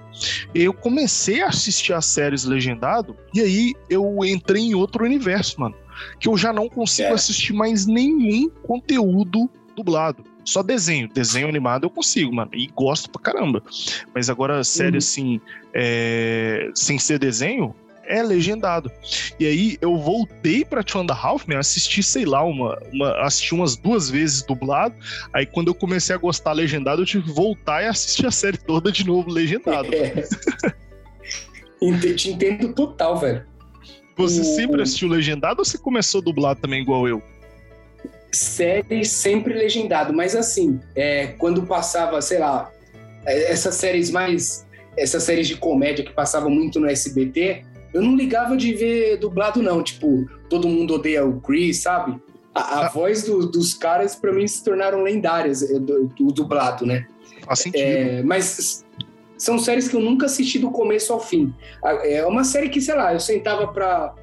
E eu comecei a assistir as séries legendado, e aí eu entrei em outro universo, mano. Que eu já não consigo É. assistir mais nenhum conteúdo dublado. Só desenho. Desenho animado eu consigo, mano. E gosto pra caramba. Mas agora, série Uhum. assim, é, sem ser desenho, é legendado. E aí eu voltei pra Two and a Half Man, assisti, sei lá, uma, uma, assisti umas duas vezes dublado. Aí quando eu comecei a gostar legendado, eu tive que voltar e assistir a série toda de novo legendado. É. Te entendo total, velho. Você O- sempre assistiu legendado ou você começou dublado também igual eu? Série sempre legendado, mas assim, é, quando passava, sei lá, é, essas séries mais. Essas séries de comédia que passavam muito no SBT, eu não ligava de ver dublado, não. Tipo, todo mundo odeia o Chris, sabe? A, a Ah. voz do- dos caras, pra mim, se tornaram lendárias, é, do, do dublado, né? Faz sentido. É, mas são séries que eu nunca assisti do começo ao fim. É uma série que, sei lá, eu sentava pra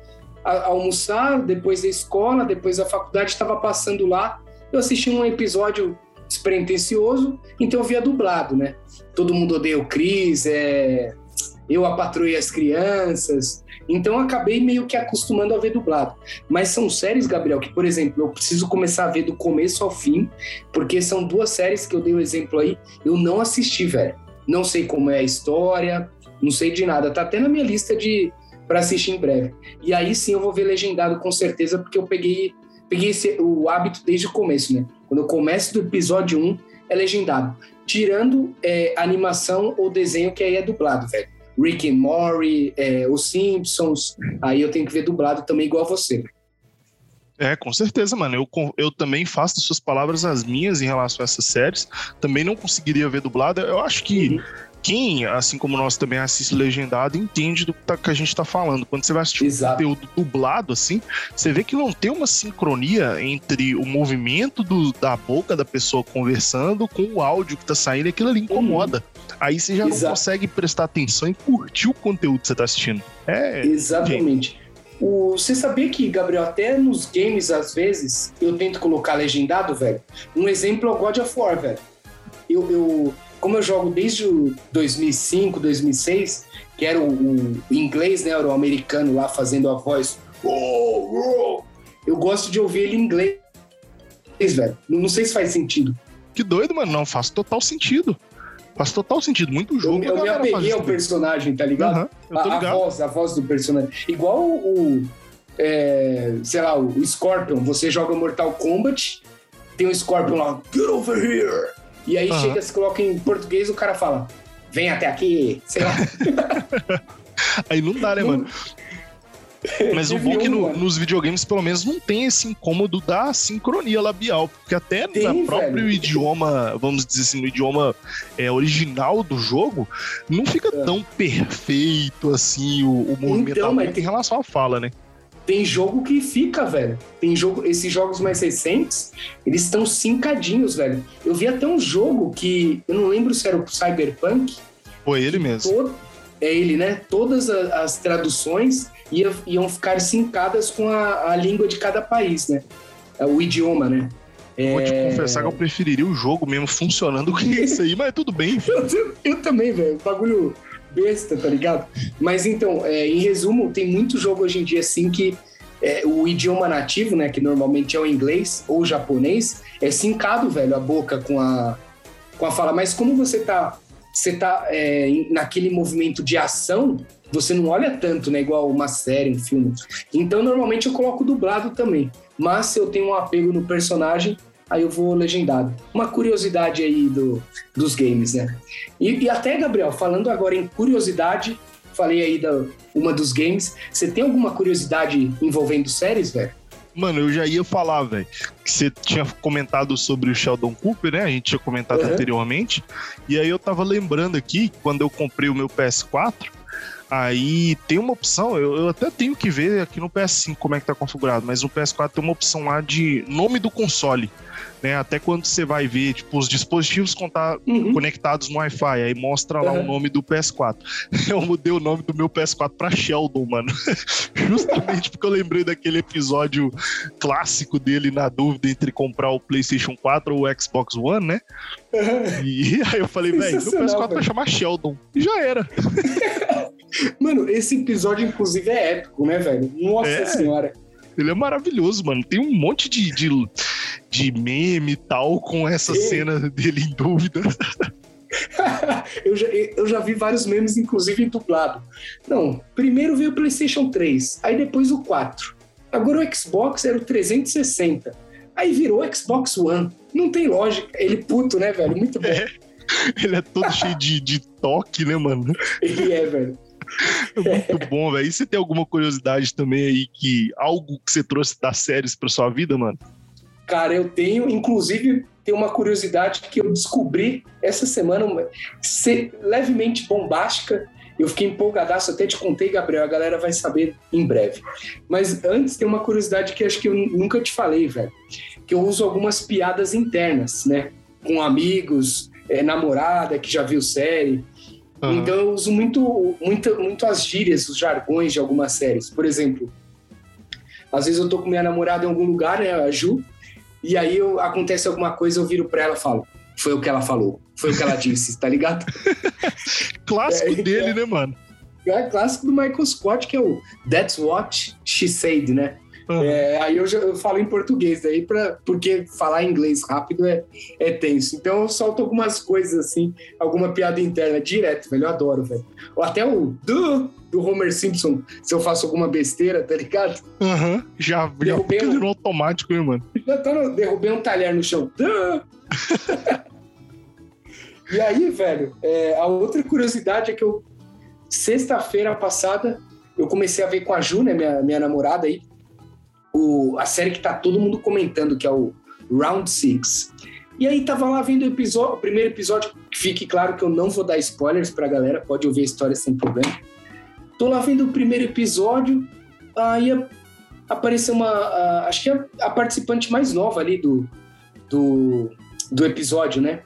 almoçar depois da escola, depois da faculdade, estava passando lá, eu assisti um episódio despretensioso, então eu via dublado, né? Todo mundo odeia o Chris, é... eu a patroa e as crianças, então acabei meio que acostumando a ver dublado. Mas são séries, Gabriel, que, por exemplo, eu preciso começar a ver do começo ao fim, porque são duas séries que eu dei o exemplo aí, eu não assisti, velho. Não sei como é a história, não sei de nada. Tá até na minha lista de para assistir em breve. E aí sim eu vou ver legendado com certeza, porque eu peguei, peguei esse- o hábito desde o começo, né? Quando eu começo do episódio 1, é legendado. Tirando é, animação ou desenho que aí é dublado, velho. Rick and Morty, é, Os Simpsons, aí eu tenho que ver dublado também igual você. É, com certeza, mano. Eu, eu também faço das suas palavras as minhas em relação a essas séries. Também não conseguiria ver dublada. Eu acho que Uhum. quem, assim como nós também assiste legendado, entende do que, tá- a gente tá falando. Quando você vai assistir um Exato. conteúdo dublado, assim, você vê que não tem uma sincronia entre o movimento do- da boca da pessoa conversando com o áudio que tá saindo, e aquilo ali incomoda. Aí você já não. Exato. consegue prestar atenção e curtir o conteúdo que você tá assistindo. É, Exatamente. O, você sabia que, Gabriel, até nos games, às vezes, eu tento colocar legendado, velho? Um exemplo é o God of War, velho. Eu, eu- como eu jogo desde o 2005, 2006, que era o, o inglês, né? Era o americano lá fazendo a voz. "Oh, oh", Eu gosto de ouvir ele em inglês, velho. Não sei se faz sentido. que doido, mano. Não, faz total sentido. Faz total sentido. Muito Eu, jogo. a eu me apeguei ao personagem, tá ligado? Eu tô a, a ligado. voz, a voz do personagem. Igual o, é, sei lá, o Scorpion. Você joga Mortal Kombat, tem o Scorpion lá, get over here. E aí Aham. chega, se coloca em português, o cara fala, vem até aqui, sei lá. [LAUGHS] Aí não dá, né, mano? [LAUGHS] Mas o bom é que no- nos videogames, pelo menos, não tem esse incômodo da sincronia labial. Porque até Tem, no próprio velho. idioma, vamos dizer assim, no idioma é, original do jogo, não fica É. tão perfeito assim o, o movimento Então, em relação à fala, né? Tem jogo que fica, velho. Tem jogo, esses jogos mais recentes, eles estão sincadinhos, velho. Eu vi até um jogo que, eu não lembro se era o Cyberpunk, Foi ele mesmo. todo- é ele, né? Todas a- as traduções ia- iam ficar sincadas com a, a língua de cada país, né? É O idioma, né? Vou te É, confessar que eu preferiria o jogo mesmo funcionando que [LAUGHS] isso aí, mas tudo bem. Eu, eu também, velho. Bagulho besta, tá ligado? Mas então, é, em resumo, tem muito jogo hoje em dia assim que é, o idioma nativo, né? Que normalmente é o inglês ou o japonês, é sincado, velho, a boca com a, com a fala. Mas como você tá, você tá é, naquele movimento de ação, você não olha tanto, né? Igual uma série, um filme. Então, normalmente eu coloco dublado também. Mas se eu tenho um apego no personagem, aí eu vou legendado. Uma curiosidade aí do, dos games, né? E, e até, Gabriel, falando agora em curiosidade, falei aí da uma dos games. Você tem alguma curiosidade envolvendo séries, velho? Mano, eu já ia falar, velho, que você tinha comentado sobre o Sheldon Cooper, né? A gente tinha comentado Uhum. anteriormente. E aí eu tava lembrando aqui, quando eu comprei o meu PS4, aí tem uma opção, eu, eu até tenho que ver aqui no PS5 como é que tá configurado, mas no PS4 tem uma opção lá de nome do console. Né, até quando você vai ver, tipo, os dispositivos contar, Uhum. conectados no Wi-Fi, aí mostra lá Uhum. o nome do PS4. [LAUGHS] Eu mudei o nome do meu PS4 pra Sheldon, mano. [LAUGHS] Justamente porque eu lembrei daquele episódio clássico dele na dúvida entre comprar o PlayStation 4 ou o Xbox One, né? E [LAUGHS] aí eu falei, velho, meu Sensacional, PS4 vai velho. chamar Sheldon. E já era. Mano, esse episódio, inclusive, é épico, né, velho? Nossa É. senhora. Ele é maravilhoso, mano. Tem um monte de, de, de meme e tal com essa Sim. cena dele em dúvida. [LAUGHS] [LAUGHS] eu, já, eu já vi vários memes, inclusive dublado. Não, primeiro veio o PlayStation 3, aí depois o 4. Agora o Xbox era o 360. Aí virou o Xbox One. Não tem lógica. Ele puto, né, velho? Muito bom. É. Ele é todo cheio de, de toque, né, mano? [LAUGHS] Ele é, velho. É muito bom, velho. E você tem alguma curiosidade também aí que algo que você trouxe das séries pra sua vida, mano? Cara, eu tenho, inclusive, tem uma curiosidade que eu descobri essa semana, ser levemente bombástica. Eu fiquei empolgadaço, até te contei, Gabriel, a galera vai saber em breve. Mas antes tem uma curiosidade que acho que eu nunca te falei, velho. Que eu uso algumas piadas internas, né? Com amigos, eh, namorada que já viu série. Aham. Então eu uso muito, muito, muito as gírias, os jargões de algumas séries. Por exemplo, às vezes eu tô com minha namorada em algum lugar, né, a Ju, e aí eu- acontece alguma coisa, eu viro pra ela e falo, foi o que ela falou, foi o que ela disse, tá ligado? [LAUGHS] Clássico É, dele, é. né, mano? É clássico do Michael Scott, que é o That's What She Said, né? Aham. É, aí eu, já, eu falo em português, daí pra, porque falar inglês rápido é, é tenso. Então eu solto algumas coisas assim, alguma piada interna direto, velho. Eu adoro, velho. Ou até o do, do Homer Simpson, se eu faço alguma besteira, tá ligado? Aham. Já, já Derrubei fica um- automático, né, mano? Já tá no, derrubei um talher no chão. [LAUGHS] E aí, velho, é, a outra curiosidade é que eu, sexta-feira passada, eu comecei a ver com a Ju, né, minha, minha namorada aí, o, a série que tá todo mundo comentando, que é o Round Six. E aí tava lá vendo o episódio, o primeiro episódio, que fique claro que eu não vou dar spoilers pra galera, pode ouvir a história sem problema. Tô lá vendo o primeiro episódio, aí a- apareceu uma. a- acho que é a participante mais nova ali do, do, do episódio, né?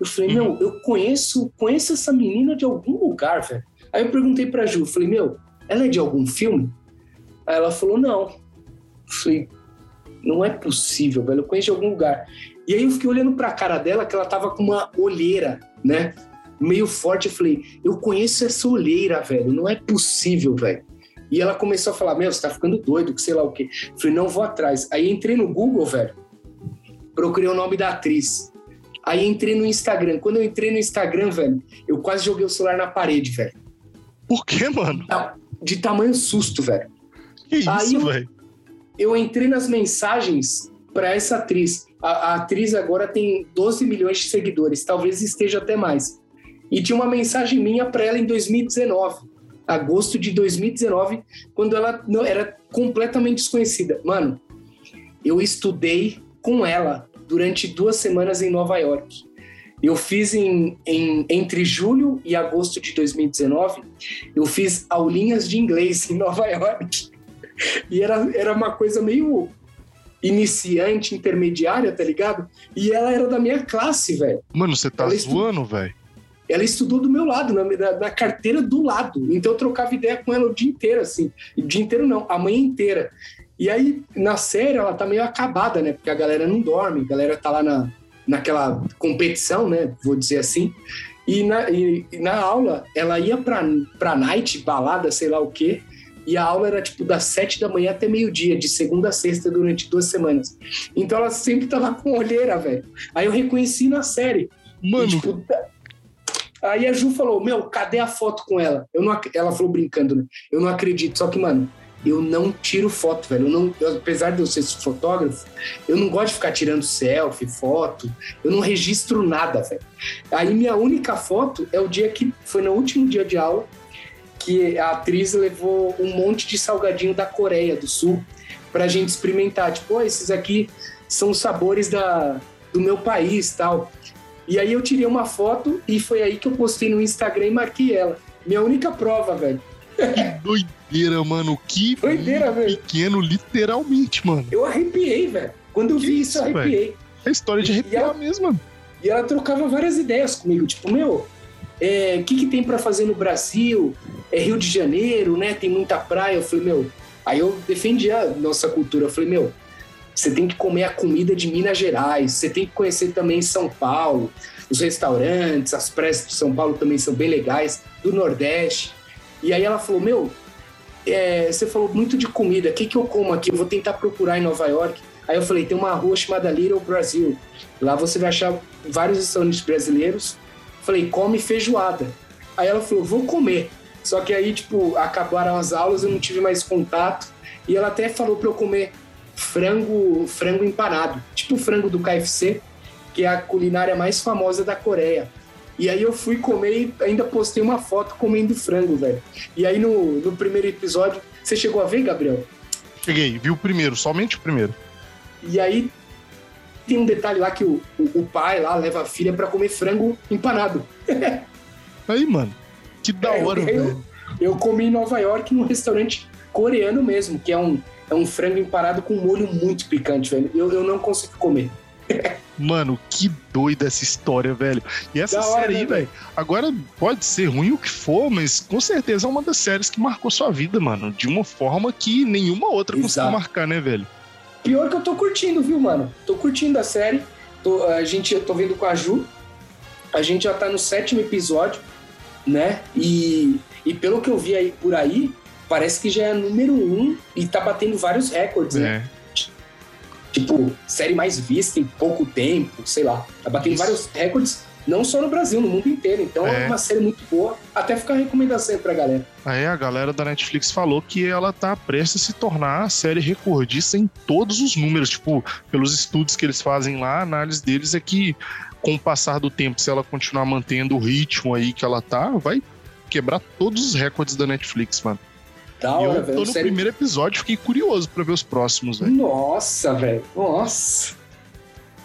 Eu falei, meu, eu conheço, conheço essa menina de algum lugar, velho. Aí eu perguntei pra Ju, falei, meu, ela é de algum filme? Aí ela falou, não. Falei, não é possível, velho, eu conheço de algum lugar. E aí eu fiquei olhando pra cara dela, que ela tava com uma olheira, né? Meio forte, eu falei, eu conheço essa olheira, velho, não é possível, velho. E ela começou a falar, meu, você tá ficando doido, que sei lá o quê. Eu falei, não, vou atrás. Aí entrei no Google, velho, procurei o nome da atriz. Aí entrei no Instagram. Quando eu entrei no Instagram, velho, eu quase joguei o celular na parede, velho. Por quê, mano? De tamanho susto, velho. Que isso, velho? Eu entrei nas mensagens para essa atriz. A, a atriz agora tem 12 milhões de seguidores, talvez esteja até mais. E tinha uma mensagem minha para ela em 2019, agosto de 2019, quando ela não era completamente desconhecida. Mano, eu estudei com ela durante duas semanas em Nova York. Eu fiz em, em- entre julho e agosto de 2019, eu fiz aulinhas de inglês [LAUGHS] em Nova York. E era, era uma coisa meio iniciante, intermediária, tá ligado? E ela era da minha classe, velho. Mano, você tá Ela zoando, velho? Ela estudou do meu lado, na, na- na carteira do lado. Então eu trocava ideia com ela o dia inteiro, assim. O dia inteiro não, a manhã inteira. E aí, na série, ela tá meio acabada, né? Porque a galera não dorme, a galera tá lá na, naquela competição, né? Vou dizer assim. E na, e na aula, ela ia pra, pra night, balada, sei lá o quê. E a aula era tipo das sete da manhã até meio-dia, de segunda a sexta, durante duas semanas. Então ela sempre tava com olheira, velho. Aí eu reconheci na série. E, Mano, tipo, tá- Aí a Ju falou: Meu, cadê a foto com ela? Eu não, ela falou brincando, né? Eu não acredito. Só que, mano, eu não tiro foto, velho. Eu não, eu- apesar de eu ser fotógrafo, eu não gosto de ficar tirando selfie, foto. Eu não registro nada, velho. Aí minha única foto é o dia que foi no último dia de aula que a atriz levou um monte de salgadinho da Coreia do Sul pra gente experimentar. Tipo, oh, esses aqui são os sabores da, do meu país tal. E aí eu tirei uma foto e foi aí que eu postei no Instagram e marquei ela. Minha única prova, velho. Que doideira, mano. Que Doideira, velho. pequeno, literalmente, mano. Eu arrepiei, velho. Quando eu Que vi isso, eu arrepiei. É história de E arrepiar ela- mesmo, mano. E ela trocava várias ideias comigo, tipo, meu, é, o que, que tem pra fazer no Brasil? É Rio de Janeiro, né? Tem muita praia. Eu falei, meu. Aí eu defendi a nossa cultura. Eu falei, meu, você tem que comer a comida de Minas Gerais, você tem que conhecer também São Paulo, os restaurantes, as praias de São Paulo também são bem legais, do Nordeste. E aí ela falou, meu, é, você falou muito de comida, o que, que eu como aqui? Eu vou tentar procurar em Nova York. Aí eu falei, tem uma rua chamada Little Brasil. Lá você vai achar vários restaurantes brasileiros. Falei, come feijoada. Aí ela falou, vou comer. Só que aí, tipo, acabaram as aulas, eu não tive mais contato. E ela até falou pra eu comer frango, frango empanado, tipo frango do KFC, que é a culinária mais famosa da Coreia. E aí eu fui comer e ainda postei uma foto comendo frango, velho. E aí no, no primeiro episódio, você chegou a ver, Gabriel? Cheguei, vi o primeiro, somente o primeiro. E aí tem um detalhe lá que o, o, o pai lá leva a filha pra comer frango empanado. [LAUGHS] Aí, mano. Que da É, hora, eu, velho. eu comi em Nova York num restaurante coreano mesmo, que é um, é um frango empanado com molho muito picante, velho. Eu, eu não consigo comer. [LAUGHS] Mano, que doida essa história, velho. E essa Da hora, série aí, né, velho, agora pode ser ruim o que for, mas com certeza é uma das séries que marcou sua vida, mano. De uma forma que nenhuma outra conseguiu Exato. marcar, né, velho? Pior que eu tô curtindo, viu, mano? Tô curtindo a série. Tô, a gente, eu tô vendo com a Ju. A gente já tá no sétimo episódio, né? E, e pelo que eu vi aí por aí, parece que já é número um e tá batendo vários recordes, né? É. Tipo, série mais vista em pouco tempo, sei lá. Tá batendo Isso. vários recordes, não só no Brasil, no mundo inteiro. Então é, É. uma série muito boa. Até ficar recomendação aí pra galera. Aí a galera da Netflix falou que ela tá prestes a se tornar a série recordista em todos os números. Tipo, pelos estudos que eles fazem lá, a análise deles é que com o passar do tempo, se ela continuar mantendo o ritmo aí que ela tá, vai quebrar todos os recordes da Netflix, mano. Da hora, eu tô velho. no Série... primeiro episódio, fiquei curioso pra ver os próximos, velho. Nossa, velho. Nossa.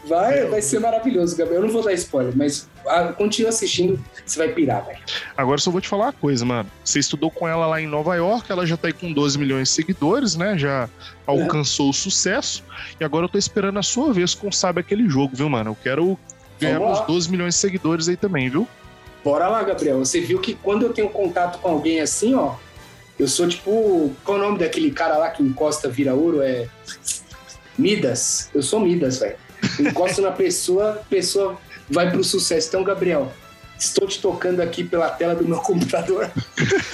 Vai, vai ser maravilhoso, Gabriel. Eu não vou dar spoiler, mas ah, continua assistindo, você vai pirar, velho. Agora só vou te falar uma coisa, mano. Você estudou com ela lá em Nova York, ela já tá aí com 12 milhões de seguidores, né? Já alcançou o sucesso. E agora eu tô esperando a sua vez com Sabe Aquele Jogo, viu, mano? Eu quero ganhar uns lá. 12 milhões de seguidores aí também, viu? Bora lá, Gabriel. Você viu que quando eu tenho contato com alguém assim, ó, eu sou tipo. Qual é o nome daquele cara lá que encosta vira ouro? É. Midas. Eu sou Midas, velho. Encosto na pessoa, a pessoa vai pro sucesso. Então, Gabriel, estou te tocando aqui pela tela do meu computador.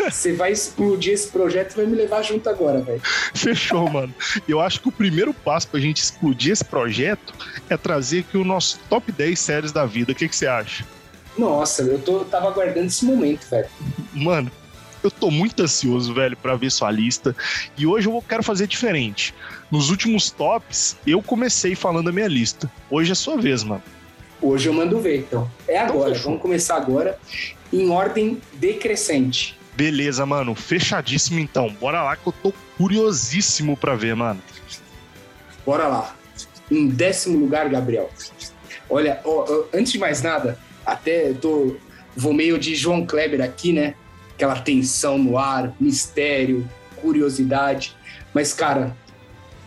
Você vai explodir esse projeto e vai me levar junto agora, velho. Fechou, mano. Eu acho que o primeiro passo pra gente explodir esse projeto é trazer aqui o nosso top 10 séries da vida. O que, que você acha? Nossa, eu tô, tava aguardando esse momento, velho. Mano, eu tô muito ansioso, velho, pra ver sua lista. E hoje eu quero fazer diferente. Nos últimos tops, eu comecei falando a minha lista. Hoje é sua vez, mano. Hoje eu mando ver, então. É Então agora, fechou. vamos começar agora, em ordem decrescente. Beleza, mano. Fechadíssimo então. Bora lá que eu tô curiosíssimo pra ver, mano. Bora lá. Em décimo lugar, Gabriel. Olha, ó, ó, antes de mais nada, até eu tô, vou meio de João Kleber aqui, né? Aquela tensão no ar, mistério, curiosidade. Mas, cara,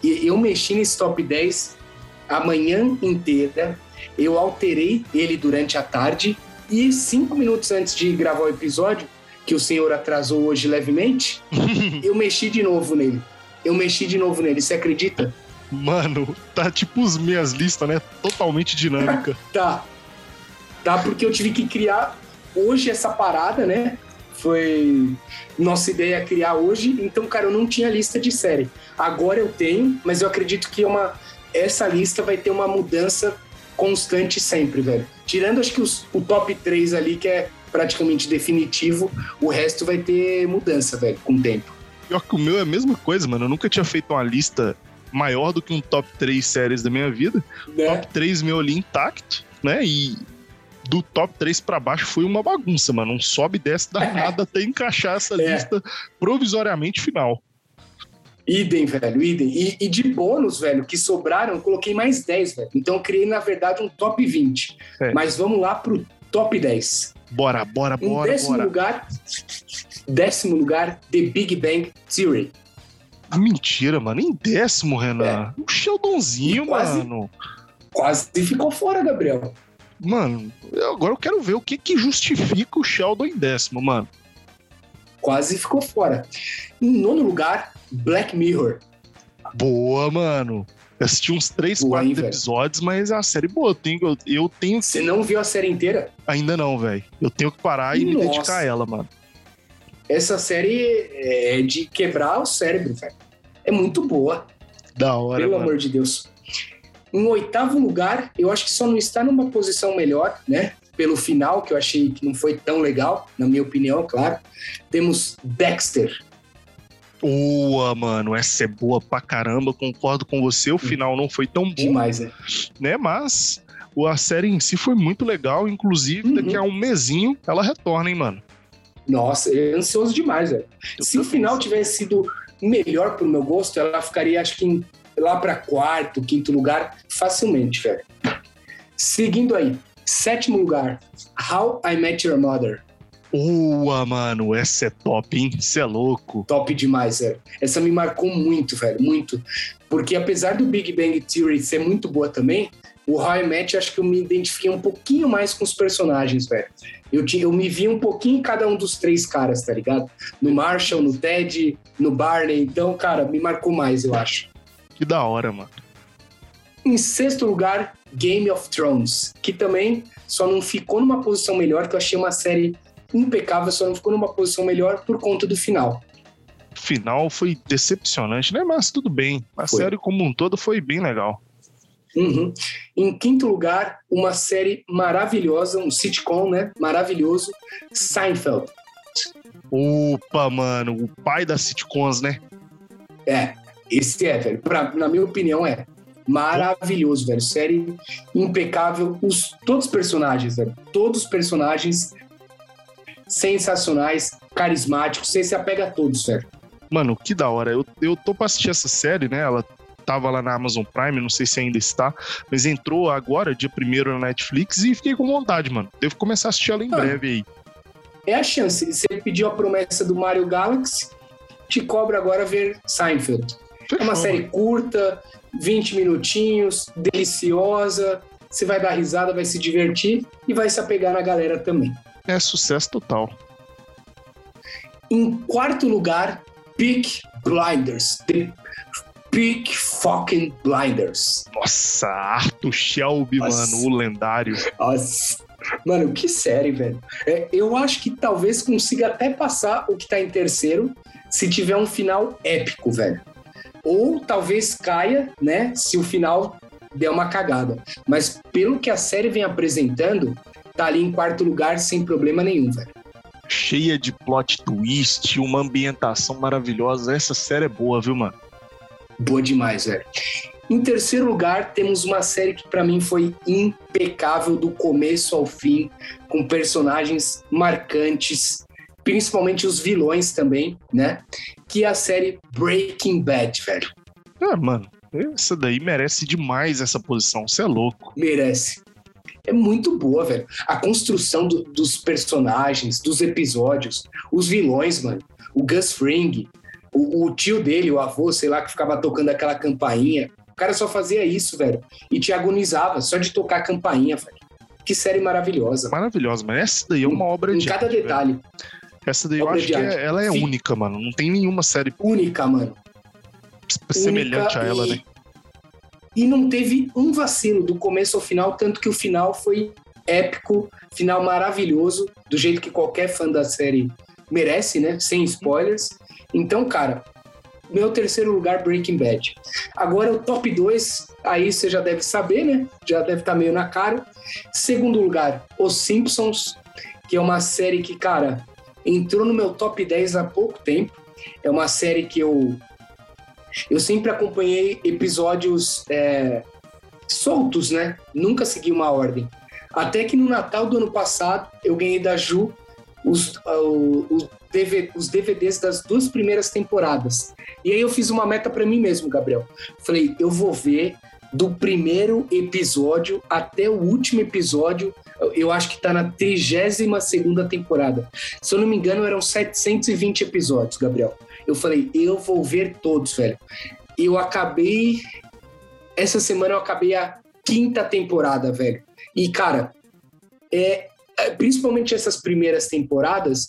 e- eu mexi nesse top 10 a manhã inteira. Eu alterei ele durante a tarde. E cinco minutos antes de gravar o episódio, que o senhor atrasou hoje levemente, [LAUGHS] eu mexi de novo nele. Eu mexi de novo nele, você acredita? Mano, tá tipo as minhas listas, né? Totalmente dinâmica. [LAUGHS] Tá. Tá, porque eu tive que criar hoje essa parada, né? Foi nossa ideia criar hoje. Então, cara, eu não tinha lista de série. Agora eu tenho, mas eu acredito que é uma, essa lista vai ter uma mudança constante sempre, velho. Tirando, acho que os- o top 3 ali, que é praticamente definitivo, o resto vai ter mudança, velho, com o tempo. Pior que o meu é a mesma coisa, mano. Eu nunca tinha feito uma lista maior do que um top 3 séries da minha vida. Né? Top 3 meu ali intacto, né? E do top 3 para baixo foi uma bagunça, mano. Um sobe e desce da nada [LAUGHS] até encaixar essa É. lista provisoriamente final. Idem, velho, idem. E, e de bônus, velho, que sobraram, eu coloquei mais 10, velho. Então eu criei, na verdade, um top 20. É. Mas vamos lá pro top 10. Bora, bora, Em bora, décimo bora. lugar, décimo lugar, The Big Bang Theory. Mentira, mano. Em décimo, Renan. O Sheldonzinho, É. E quase- mano. Quase ficou fora, Gabriel. Mano, agora eu quero ver o que que justifica o Sheldon em décimo, mano. Quase ficou fora. Em nono lugar, Black Mirror. Boa, mano. Eu assisti uns 3, Boa, 4 hein, velho? episódios, mas é uma série boa. Eu tenho, eu, eu tenho Você não viu a série inteira? Ainda não, velho. Eu tenho que parar e me Nossa. dedicar a ela, mano. Essa série é de quebrar o cérebro, velho. É muito boa. Da hora, Pelo mano. amor de Deus. Em oitavo lugar, eu acho que só não está numa posição melhor, né? Pelo final, que eu achei que não foi tão legal, na minha opinião, claro. Temos Dexter. Boa, mano. Essa é boa pra caramba. Concordo com você. O final não foi tão bom, Demais, né? né? Mas a série em si foi muito legal. Inclusive, Uhum. daqui a um mesinho ela retorna, hein, mano. Nossa, é ansioso demais, velho. Se o final tivesse sido melhor pro meu gosto, ela ficaria, acho que, em- lá para quarto, quinto lugar, facilmente, velho. Seguindo aí, sétimo lugar, How I Met Your Mother. Boa, mano. Essa é top, hein? Você é louco. Top demais, velho. Essa me marcou muito, velho, muito. Porque apesar do Big Bang Theory ser muito boa também, o How I Met, acho que eu me identifiquei um pouquinho mais com os personagens, velho. Eu, tinha, eu me vi um pouquinho em cada um dos três caras, tá ligado? No Marshall, no Ted, no Barney. Então, cara, me marcou mais, eu acho. Que da hora, mano. Em sexto lugar, Game of Thrones, que também só não ficou numa posição melhor, que eu achei uma série impecável, só não ficou numa posição melhor por conta do final. Final foi decepcionante, né? Mas tudo bem. A Foi. série como um todo foi bem legal. Uhum. Em quinto lugar, uma série maravilhosa, um sitcom, né? Maravilhoso, Seinfeld. Opa, mano. O pai das sitcoms, né? É, esse é, velho. Pra, na minha opinião, é maravilhoso, velho. Série impecável. Os, todos os personagens, velho. Todos os personagens sensacionais, carismáticos. Você se apega a todos, velho. Mano, que da hora. Eu, eu tô pra assistir essa série, né? Ela tava lá na Amazon Prime, não sei se ainda está, mas entrou agora, dia 1 na Netflix, e fiquei com vontade, mano. Devo começar a assistir ela em breve aí. É a chance. Você pediu a promessa do Mario Galaxy, te cobra agora ver Seinfeld. É uma Fechou, série curta, 20 minutinhos, deliciosa. Você vai dar risada, vai se divertir e vai se apegar na galera também. É sucesso total. Em quarto lugar, Peak Blinders. The Peak fucking Blinders. Nossa, Arthur Shelby, Nossa. mano, o lendário. Nossa. Mano, que série, velho. É, eu acho que talvez consiga até passar o que tá em terceiro se tiver um final épico, velho. Ou talvez caia, né? Se o final der uma cagada. Mas pelo que a série vem apresentando, tá ali em quarto lugar sem problema nenhum, velho. Cheia de plot twist, uma ambientação maravilhosa. Essa série é boa, viu, mano? Boa demais, velho. Em terceiro lugar, temos uma série que pra mim foi impecável do começo ao fim, com personagens marcantes, principalmente os vilões também, né? Que é a série Breaking Bad, velho. É, mano, essa daí merece demais essa posição. Você é louco. Merece. É muito boa, velho. A construção do- dos personagens, dos episódios, os vilões, mano. O Gus Fring, o, o tio dele, o avô, sei lá, que ficava tocando aquela campainha. O cara só fazia isso, velho. E te agonizava só de tocar a campainha, velho. Que série maravilhosa. Maravilhosa, mas essa daí é uma obra Em de cada arte, velho. detalhe. Essa daí eu Obra acho de que é- ela é Sim. única, mano. Não tem nenhuma série Única, mano. semelhante Única a ela, e- né? E não teve um vacilo do começo ao final, tanto que o final foi épico, final maravilhoso, do jeito que qualquer fã da série merece, né? Sem spoilers. Então, cara, meu terceiro lugar, Breaking Bad. Agora o top 2, aí você já deve saber, né? Já deve estar meio na cara. Segundo lugar, Os Simpsons, que é uma série que, cara, entrou no meu top 10 há pouco tempo. É uma série que eu eu sempre acompanhei episódios é, soltos, né? Nunca segui uma ordem. Até que no Natal do ano passado, eu ganhei da Ju os, uh, os, DVD, os DVDs das duas primeiras temporadas. E aí eu fiz uma meta para mim mesmo, Gabriel. Falei, eu vou ver do primeiro episódio até o último episódio. Eu acho que tá na 32 segunda temporada. Se eu não me engano, eram 720 episódios, Gabriel. Eu falei, eu vou ver todos, velho. Eu acabei. Essa semana eu acabei a quinta temporada, velho. E, cara, é, é principalmente essas primeiras temporadas,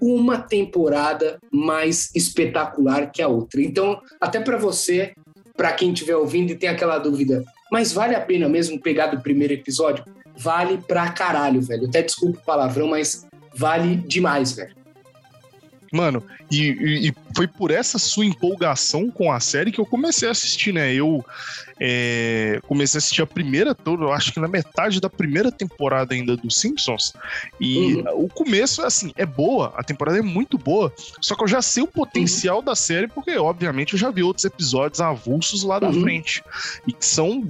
uma temporada mais espetacular que a outra. Então, até para você, para quem estiver ouvindo e tem aquela dúvida, mas vale a pena mesmo pegar do primeiro episódio? Vale pra caralho, velho. Até desculpa o palavrão, mas vale demais, velho. Mano, e, e, e, foi por essa sua empolgação com a série que eu comecei a assistir, né? Eu é, comecei a assistir a primeira toda, eu acho que na metade da primeira temporada ainda dos Simpsons. E uhum. o começo, assim, é boa, a temporada é muito boa, só que eu já sei o potencial uhum. da série, porque, obviamente, eu já vi outros episódios avulsos lá da uhum. frente. E que são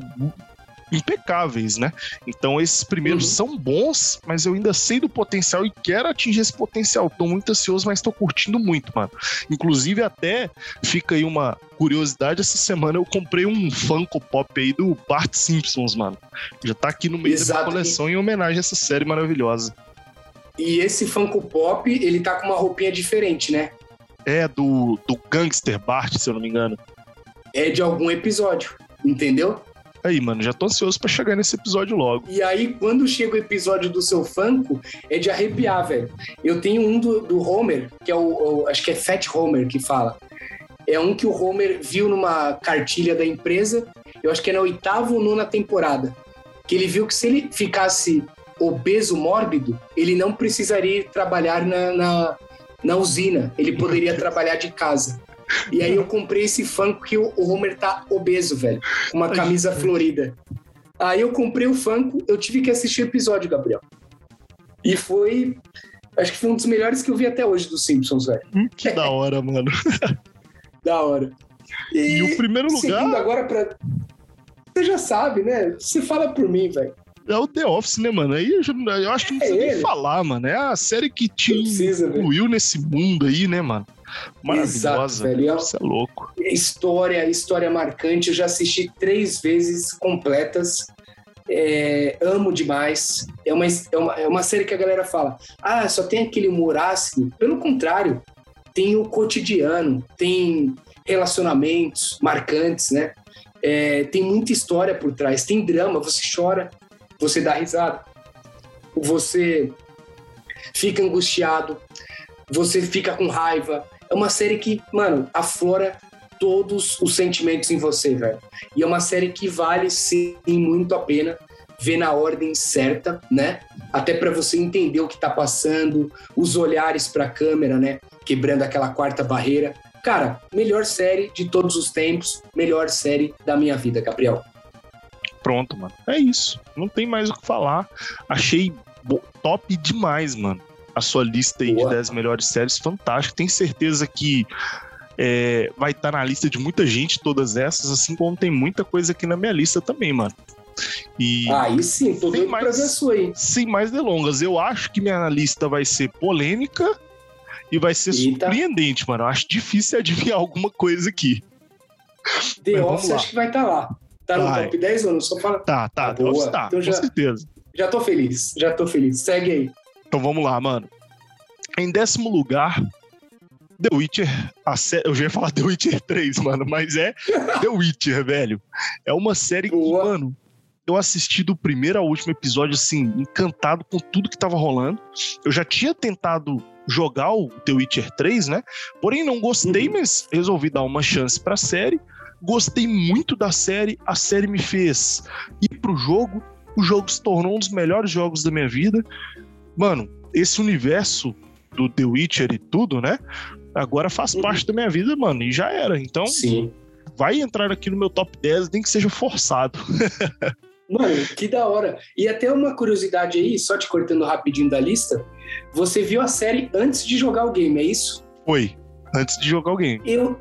impecáveis, né? Então esses primeiros uhum. são bons, mas eu ainda sei do potencial e quero atingir esse potencial. Tô muito ansioso, mas tô curtindo muito, mano. Inclusive até fica aí uma curiosidade, essa semana eu comprei um Funko Pop aí do Bart Simpsons, mano. Já tá aqui no meio Exato. da coleção em homenagem a essa série maravilhosa. E esse Funko Pop, ele tá com uma roupinha diferente, né? É, do, do Gangster Bart, se eu não me engano. É de algum episódio, entendeu? Aí, mano, já tô ansioso para chegar nesse episódio logo. E aí, quando chega o episódio do seu Funko, é de arrepiar, velho. Eu tenho um do, do Homer, que é o, o, Acho que é Fat Homer que fala. É um que o Homer viu numa cartilha da empresa, eu acho que é na oitava ou nona temporada. Que ele viu que se ele ficasse obeso mórbido, ele não precisaria trabalhar na, na, na usina, ele poderia [LAUGHS] trabalhar de casa. E aí eu comprei esse Funko que o Homer tá obeso, velho. Uma camisa florida. Aí eu comprei o Funko, eu tive que assistir o episódio, Gabriel. E foi. Acho que foi um dos melhores que eu vi até hoje dos Simpsons, velho. Hum, que da hora, mano. [LAUGHS] da hora. E, e o primeiro lugar. Seguindo agora pra. Você já sabe, né? Você fala por mim, velho. É o The Office, né, mano? Aí eu, eu acho que não precisa é nem falar, mano. É a série que te precisa, incluiu nesse mundo aí, né, mano? Maravilhosa. Exato, velho. Isso é louco. História, história marcante. Eu já assisti três vezes completas. É, amo demais. É uma, é, uma, é uma série que a galera fala: ah, só tem aquele humor ácido. Pelo contrário, tem o cotidiano, tem relacionamentos marcantes, né? É, tem muita história por trás, tem drama, você chora, você dá risada, você fica angustiado, você fica com raiva, é uma série que, mano, aflora todos os sentimentos em você, velho. E é uma série que vale sim muito a pena ver na ordem certa, né? Até para você entender o que tá passando, os olhares para a câmera, né? Quebrando aquela quarta barreira. Cara, melhor série de todos os tempos, melhor série da minha vida, Gabriel. Pronto, mano. É isso. Não tem mais o que falar. Achei top demais, mano a sua lista aí Boa. de 10 melhores séries, fantástico. Tenho certeza que é, vai estar tá na lista de muita gente, todas essas, assim como tem muita coisa aqui na minha lista também, mano. E aí sim, tô doido mais, pra ver a sua aí. Sem mais delongas, eu acho que minha lista vai ser polêmica e vai ser Eita. surpreendente, mano. Eu acho difícil adivinhar alguma coisa aqui. The Office acho que vai estar tá lá. Tá no top 10 ou não? Só fala. Tá, tá, tá, Office tá, então com já, certeza. Já tô feliz, já tô feliz. Segue aí. Então vamos lá, mano. Em décimo lugar, The Witcher, a sé... eu já ia falar The Witcher 3, mano, mas é [LAUGHS] The Witcher, velho. É uma série Boa. que, mano, eu assisti do primeiro ao último episódio, assim, encantado com tudo que tava rolando. Eu já tinha tentado jogar o The Witcher 3, né? Porém, não gostei, uhum. mas resolvi dar uma chance pra série. Gostei muito da série, a série me fez ir pro jogo. O jogo se tornou um dos melhores jogos da minha vida mano, esse universo do The Witcher e tudo, né? Agora faz uhum. parte da minha vida, mano, e já era. Então, Sim. vai entrar aqui no meu top 10, nem que seja forçado. [LAUGHS] Mano, que da hora. E até uma curiosidade aí, só te cortando rapidinho da lista, você viu a série antes de jogar o game, é isso? Foi, antes de jogar o game. Eu,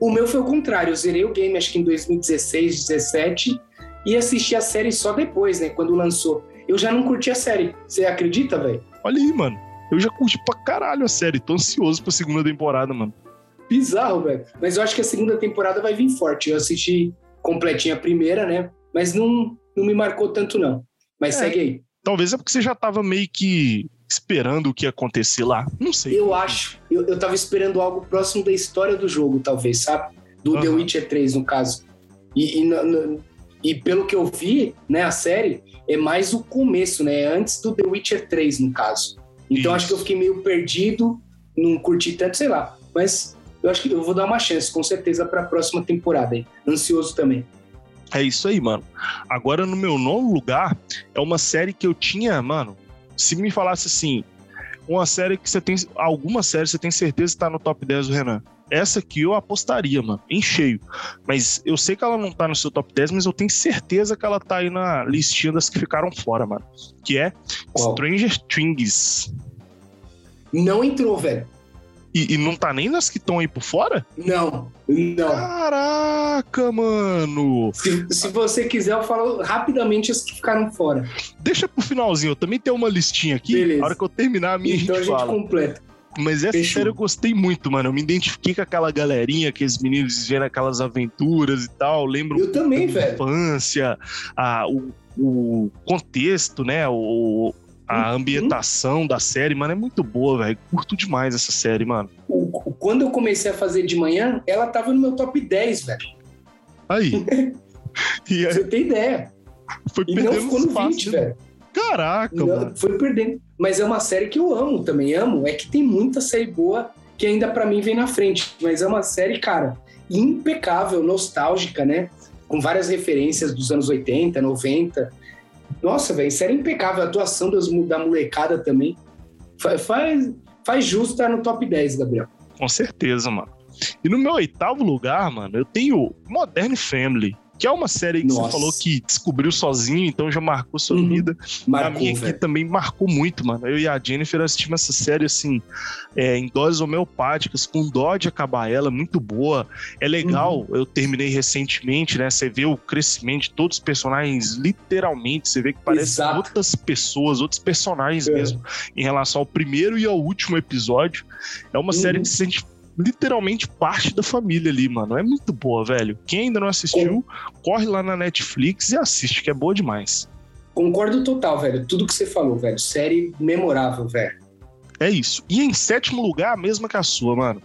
o meu foi o contrário, eu zerei o game acho que em 2016, 2017 e assisti a série só depois, né, quando lançou. Eu já não curti a série. Você acredita, velho? Olha aí, mano. Eu já curti pra caralho a série. Tô ansioso pra segunda temporada, mano. Bizarro, velho. Mas eu acho que a segunda temporada vai vir forte. Eu assisti completinha a primeira, né? Mas não, não me marcou tanto, não. Mas É. segue aí. Talvez é porque você já tava meio que esperando o que ia acontecer lá. Não sei. Eu acho. Eu, eu tava esperando algo próximo da história do jogo, talvez, sabe? Do The Aham. Witcher 3, no caso. E, e, na- e pelo que eu vi, né, a série é mais o começo, né? É Antes do The Witcher 3, no caso. Então Isso. acho que eu fiquei meio perdido, não curti tanto, sei lá. Mas eu acho que eu vou dar uma chance, com certeza, pra próxima temporada aí. Ansioso também. É isso aí, mano. Agora, no meu nono lugar, é uma série que eu tinha, mano. Se me falasse assim, uma série que você tem. Alguma série você tem certeza que tá no top 10 do Renan. Essa aqui eu apostaria, mano, em cheio. Mas eu sei que ela não tá no seu top 10, mas eu tenho certeza que ela tá aí na listinha das que ficaram fora, mano. Que é Qual? Stranger Things. Não entrou, velho. E, e não tá nem nas que estão aí por fora? Não, não. Caraca, mano! Se, se você quiser, eu falo rapidamente as que ficaram fora. Deixa pro finalzinho, eu também tenho uma listinha aqui. Beleza. Na hora que eu terminar a minha, então a a gente gente fala. completa. Mas essa Fechou. série eu gostei muito, mano. Eu me identifiquei com aquela galerinha, aqueles meninos vivendo aquelas aventuras e tal. Lembro Eu também, velho. infância, a, o, o contexto, né? O, a Uhum. ambientação da série, mano, é muito boa, velho. Curto demais essa série, mano. Quando eu comecei a fazer de manhã, ela tava no meu top 10, velho. Aí. [LAUGHS] aí você ter ideia. foi E não ficou no espaço, 20, né? velho. Caraca, Não, mano. foi perdendo. Mas é uma série que eu amo também. Amo. É que tem muita série boa que ainda pra mim vem na frente. Mas é uma série, cara, impecável, nostálgica, né? Com várias referências dos anos 80, 90. Nossa, velho, série impecável. A atuação das, da molecada também. Fa- Faz, faz justo estar no top 10, Gabriel. Com certeza, mano. E no meu oitavo lugar, mano, eu tenho Modern Family, que é uma série que Nossa. você falou que descobriu sozinho, então já marcou sua Uhum. vida. a Marcou, minha aqui também marcou muito, mano. Eu e a Jennifer assistimos essa série, assim, é, em doses homeopáticas, com dó de acabar ela, muito boa. É legal, Uhum. eu terminei recentemente, né? Você vê o crescimento de todos os personagens, literalmente. Você vê que parecem outras pessoas, outros personagens É. mesmo, em relação ao primeiro e ao último episódio. É uma Uhum. série que se sente literalmente parte da família ali, mano. É muito boa, velho. Quem ainda não assistiu, corre lá na Netflix e assiste, que é boa demais. Concordo total, velho. Tudo que você falou, velho. Série memorável, velho. É isso. E em sétimo lugar, a mesma que a sua, mano.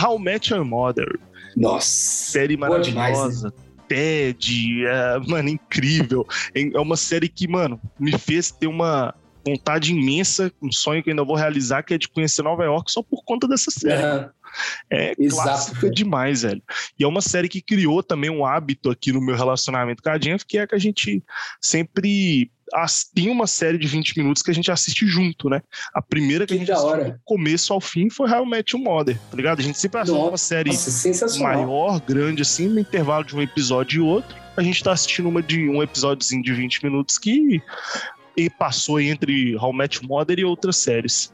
How Met Your Mother. Nossa. Série demais, maravilhosa. Ted, é, mano, incrível. É uma série que, mano, me fez ter uma vontade imensa, um sonho que eu ainda vou realizar, que é de conhecer Nova York só por conta dessa série. Aham. É Exato, clássica velho. demais, velho. E é uma série que criou também um hábito aqui no meu relacionamento com a Jennifer, que é que a gente sempre as- tem uma série de 20 minutos que a gente assiste junto, né? A primeira que, Que a gente assistiu do começo ao fim foi How I Met Your Mother, tá ligado? A gente sempre assiste uma série Nossa, maior, grande, assim, no intervalo de um episódio e outro. A gente tá assistindo uma de um episódiozinho de 20 minutos que e passou entre How I Met Your Mother e outras séries.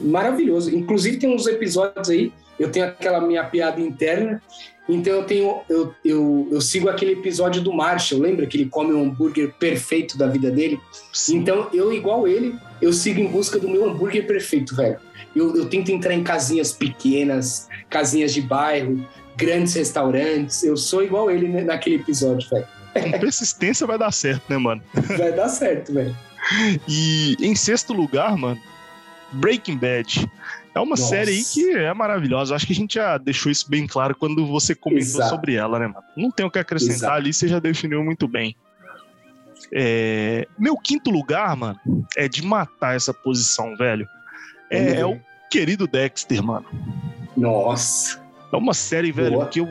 Maravilhoso. Inclusive tem uns episódios aí, eu tenho aquela minha piada interna, então eu tenho eu, eu, eu sigo aquele episódio do Marshall, lembra que ele come o hambúrguer perfeito da vida dele? Sim. Então eu igual ele, eu sigo em busca do meu hambúrguer perfeito, velho. Eu, eu tento entrar em casinhas pequenas, casinhas de bairro, grandes restaurantes. Eu sou igual ele naquele episódio, velho. Com persistência vai dar certo, né, mano? Vai dar certo, velho. [LAUGHS] E em sexto lugar, mano, Breaking Bad. É uma Nossa. série aí que é maravilhosa. Acho que a gente já deixou isso bem claro quando você comentou Exato. sobre ela, né, mano? Não tem o que acrescentar Exato. ali, você já definiu muito bem. É, Meu quinto lugar, mano, é de matar essa posição, velho. É, é o querido Dexter, mano. Nossa. É uma série, velho, Boa. que eu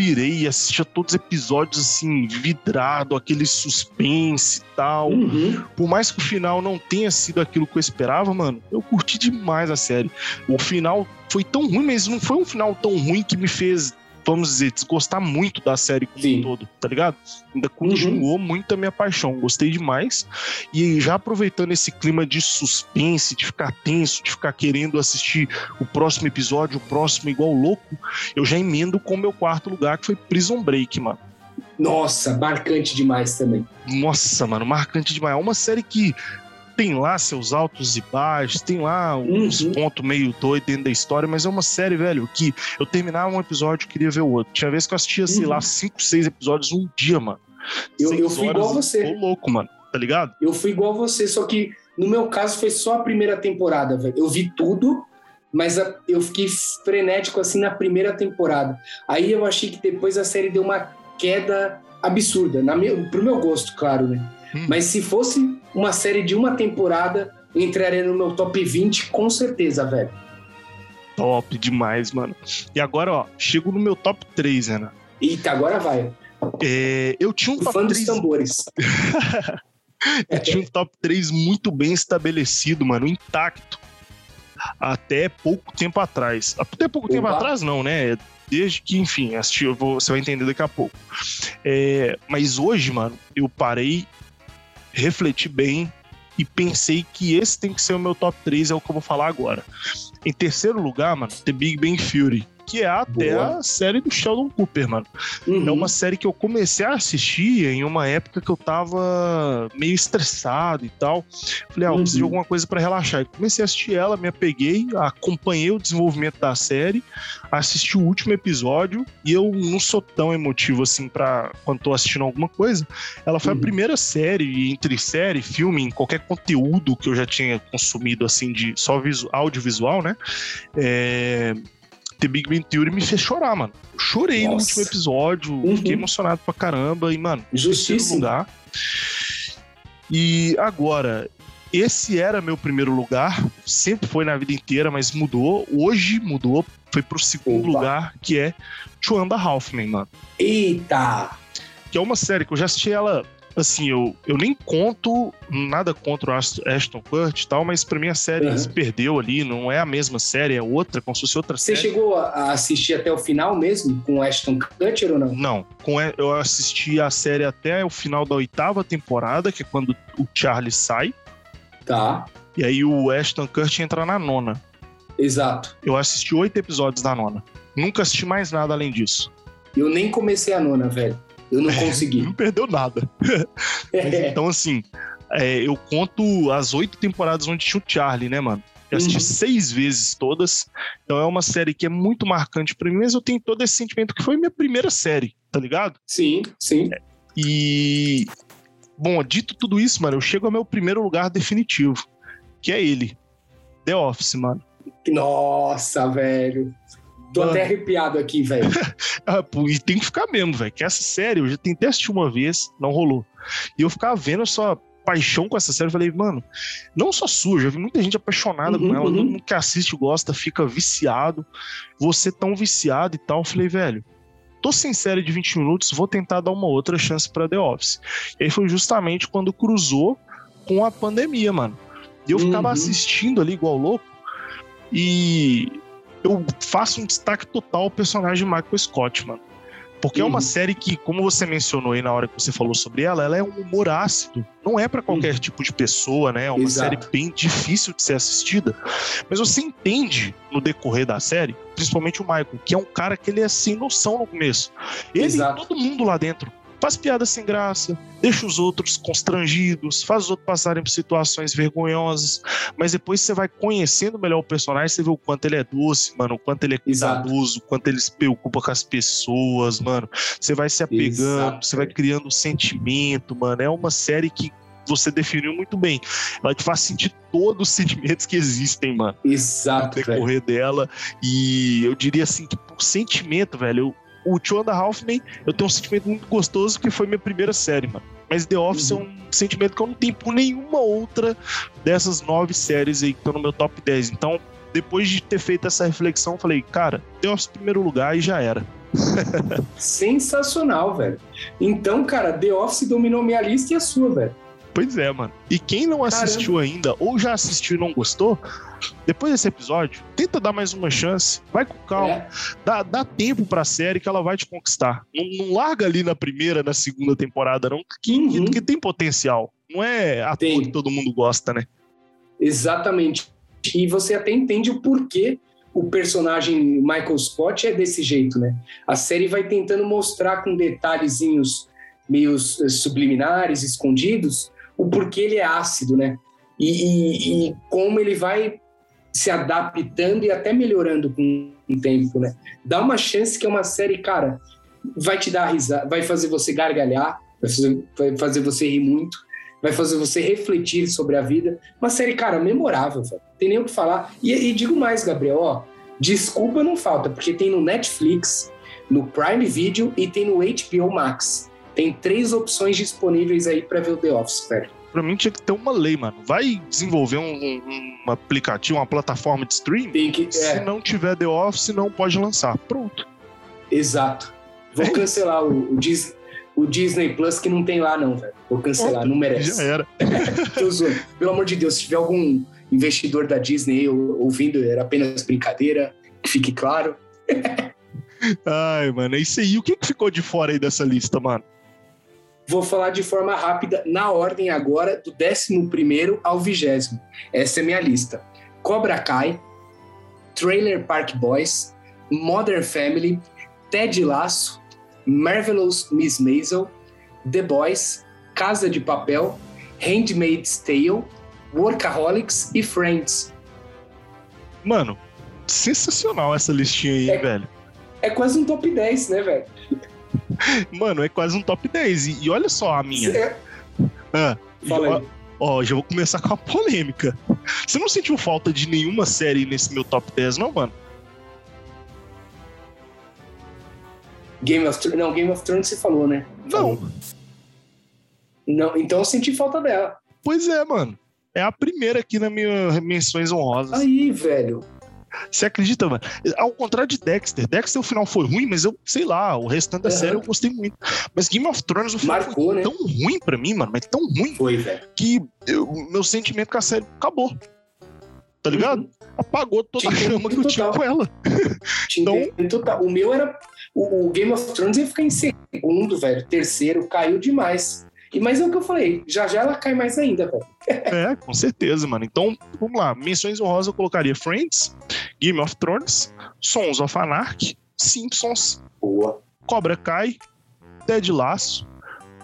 pirei, assistia todos os episódios assim, vidrado, aquele suspense e tal. Uhum. Por mais que o final não tenha sido aquilo que eu esperava, mano, eu curti demais a série. O final foi tão ruim, mas não foi um final tão ruim que me fez, vamos dizer, desgostar muito da série como Sim. um todo, tá ligado? Ainda continuou muito a minha paixão, gostei demais. E já aproveitando esse clima de suspense, de ficar tenso, de ficar querendo assistir o próximo episódio, o próximo igual louco, eu já emendo com o meu quarto lugar, que foi Prison Break, mano. Nossa, marcante demais também. Nossa, mano, marcante demais. É uma série que tem lá seus altos e baixos, tem lá uns Uhum. pontos meio doidos dentro da história, mas é uma série, velho, que eu terminava um episódio e queria ver o outro. Tinha vez que eu assistia, sei Uhum. lá, cinco, seis episódios um dia, mano. Eu- eu fui igual você. Tô louco, mano, tá ligado? Eu fui igual você, só que no meu caso foi só a primeira temporada, velho. Eu vi tudo, mas a- eu fiquei frenético assim na primeira temporada. Aí eu achei que depois a série deu uma queda absurda, na meu, pro meu gosto, claro, né? Hum. Mas se fosse uma série de uma temporada, entraria no meu top 20 com certeza, velho. Top demais, mano. E agora, ó, chego no meu top 3, Renan. Eita, agora vai. É, eu tinha um top fã dos 3 tambores. [LAUGHS] Eu tinha um top 3 muito bem estabelecido, mano, intacto. Até pouco tempo atrás. Até pouco tempo atrás, não, né? Desde que, enfim, assisti, vou- você vai entender daqui a pouco. É, mas hoje, mano, eu parei, refleti bem e pensei que esse tem que ser o meu top 3, é o que eu vou falar agora. Em terceiro lugar, mano, The Big Bang Theory, que é até Boa. a série do Sheldon Cooper, mano. Uhum. É uma série que eu comecei a assistir em uma época que eu tava meio estressado e tal. Falei, ah, eu preciso de Uhum. alguma coisa pra relaxar. E comecei a assistir ela, me apeguei, acompanhei o desenvolvimento da série, assisti o último episódio e eu não sou tão emotivo assim para quando tô assistindo alguma coisa. Ela foi Uhum. a primeira série entre série, filme, em qualquer conteúdo que eu já tinha consumido assim de só visu, audiovisual, né? É, The Big Bang Theory me fez chorar, mano. Chorei no Nossa. último episódio, Uhum. fiquei emocionado pra caramba e, mano, terceiro Justíssimo. lugar. E agora, esse era meu primeiro lugar, sempre foi na vida inteira, mas mudou. Hoje mudou, foi pro segundo Opa. lugar, que é Two and a Half Men, mano. Eita! Que é uma série que eu já assisti ela, assim, eu, eu nem conto nada contra o Ashton Kutcher e tal, mas pra mim a série Uhum. se perdeu ali, não é a mesma série, é outra, como se fosse outra Você série. chegou a assistir até o final mesmo com o Ashton Kutcher ou não? Não, com eu assisti a série até o final da oitava temporada, que é quando o Charlie sai, Tá, e aí o Ashton Kutcher entra na nona. exato. Eu assisti oito episódios da nona. Nunca assisti mais nada além disso. Eu nem comecei a nona, velho. Eu não consegui. Não perdeu nada. [LAUGHS] Mas então, assim, é, eu conto as oito temporadas onde tinha o Charlie, né, mano? Eu assisti Uhum. seis vezes todas. Então é uma série que é muito marcante pra mim, mas eu tenho todo esse sentimento que foi minha primeira série, tá ligado? sim, sim. E. Bom, dito tudo isso, mano, eu chego ao meu primeiro lugar definitivo, que é ele. The Office, mano. Nossa, velho. Tô Mano. até arrepiado aqui, velho. [LAUGHS] Ah, e tem que ficar mesmo, velho. Que essa série eu já tentei assistir uma vez, não rolou. E eu ficava vendo a sua paixão com essa série, eu falei, mano, não só sua, já vi muita gente apaixonada Uhum, com ela, uhum. todo mundo que assiste gosta, fica viciado. Você tão viciado e tal. Eu falei, velho, tô sem série de 20 minutos, vou tentar dar uma outra chance pra The Office. E aí foi justamente quando cruzou com a pandemia, mano. E eu ficava Uhum. assistindo ali igual louco e eu faço um destaque total ao personagem Michael Scott, mano. Porque é uma Uhum. série que, como você mencionou aí na hora que você falou sobre ela, ela é um humor ácido. Não é pra qualquer tipo de pessoa, né? É uma Uhum. Exato. série bem difícil de ser assistida. Mas você entende no decorrer da série, principalmente o Michael, que é um cara que ele é sem noção no começo. Ele Exato. e todo mundo lá dentro faz piada sem graça, deixa os outros constrangidos, faz os outros passarem por situações vergonhosas, mas depois você vai conhecendo melhor o personagem, você vê o quanto ele é doce, mano, o quanto ele é cuidadoso, o quanto ele se preocupa com as pessoas, mano. Você vai se apegando, Exato, você vai velho. criando um sentimento, mano. É uma série que você definiu muito bem. Ela te faz sentir todos os sentimentos que existem, mano no Exato, velho. decorrer dela. E eu diria assim que por sentimento, velho, eu, o Two and a Half Men, eu tenho um sentimento muito gostoso que foi minha primeira série, mano. Mas The Office Uhum. é um sentimento que eu não tenho por nenhuma outra dessas nove séries aí que estão no meu top 10. Então, depois de ter feito essa reflexão, eu falei, cara, The Office em primeiro lugar e já era. [LAUGHS] Sensacional, velho. Então, cara, The Office dominou minha lista e a sua, velho. Pois é, mano. E quem não assistiu ainda, ou já assistiu e não gostou, depois desse episódio, tenta dar mais uma chance. Vai com calma. É, dá, dá tempo pra série que ela vai te conquistar. Não, não larga ali na primeira, na segunda temporada, não, que, Uhum. que tem potencial. Não é ator Tem. que todo mundo gosta, né? exatamente. E você até entende o porquê o personagem Michael Scott é desse jeito, né? A série vai tentando mostrar com detalhezinhos meio subliminares, escondidos, o porquê ele é ácido, né? E, e, e como ele vai se adaptando e até melhorando com o tempo, né? Dá uma chance que é uma série, cara, vai te dar risada, vai fazer você gargalhar, vai fazer, vai fazer você rir muito, vai fazer você refletir sobre a vida. Uma série, cara, memorável, velho. Tem nem o que falar. E, e digo mais, Gabriel, ó, desculpa não falta, porque tem no Netflix, no Prime Video e tem no HBO Max. Tem três opções disponíveis aí para ver o The Office, velho. Pra mim tinha que ter uma lei, mano. Vai desenvolver um, um, um aplicativo, uma plataforma de streaming. Que, é. Se não tiver The Office, não pode lançar. Pronto. Exato. Vou cancelar o, o, Disney, o Disney Plus que não tem lá, não, velho. Vou cancelar, não merece. Já era. [LAUGHS] Pelo amor de Deus, se tiver algum investidor da Disney ouvindo, era apenas brincadeira, que fique claro. [LAUGHS] Ai, mano, é isso aí. O que, que ficou de fora aí dessa lista, mano? Vou falar de forma rápida, na ordem agora, do 11 ao 20. Essa é minha lista. Cobra Kai, Trailer Park Boys, Modern Family, Ted Lasso, Marvelous Miss Maisel, The Boys, Casa de Papel, Handmaid's Tale, Workaholics e Friends. Mano, sensacional essa listinha aí, é, velho. É quase um top 10, né, velho? [LAUGHS] Mano, é quase um top 10. E, e olha só a minha. É. Ah, Fala aí. Ó, já vou começar [LAUGHS] com a polêmica. Você não sentiu falta de nenhuma série nesse meu top 10, não, mano? Game of Thrones. Não, Game of Thrones você falou, né? Não. Não, então eu senti falta dela. Pois é, mano. É a primeira aqui nas minhas menções honrosas. Aí, velho. Você acredita, mano? Ao contrário de Dexter. Dexter, o final foi ruim, mas eu, sei lá, o restante da Uhum. série eu gostei muito. Mas Game of Thrones, o final Marcou, foi né? tão ruim pra mim, mano, mas tão ruim, Foi, velho. que eu- o meu sentimento com a série acabou. Tá ligado? Apagou toda a chama que eu tinha com ela. Então- total. O meu era. O, o Game of Thrones ia ficar em segundo, velho. Terceiro, caiu demais. E, mas é o que eu falei, já já ela cai mais ainda, velho. É, com certeza, mano. Então, vamos lá. Menções honrosas eu colocaria Friends, Game of Thrones, Sons of Anarchy, Simpsons, Boa. Cobra Kai, Ted Lasso,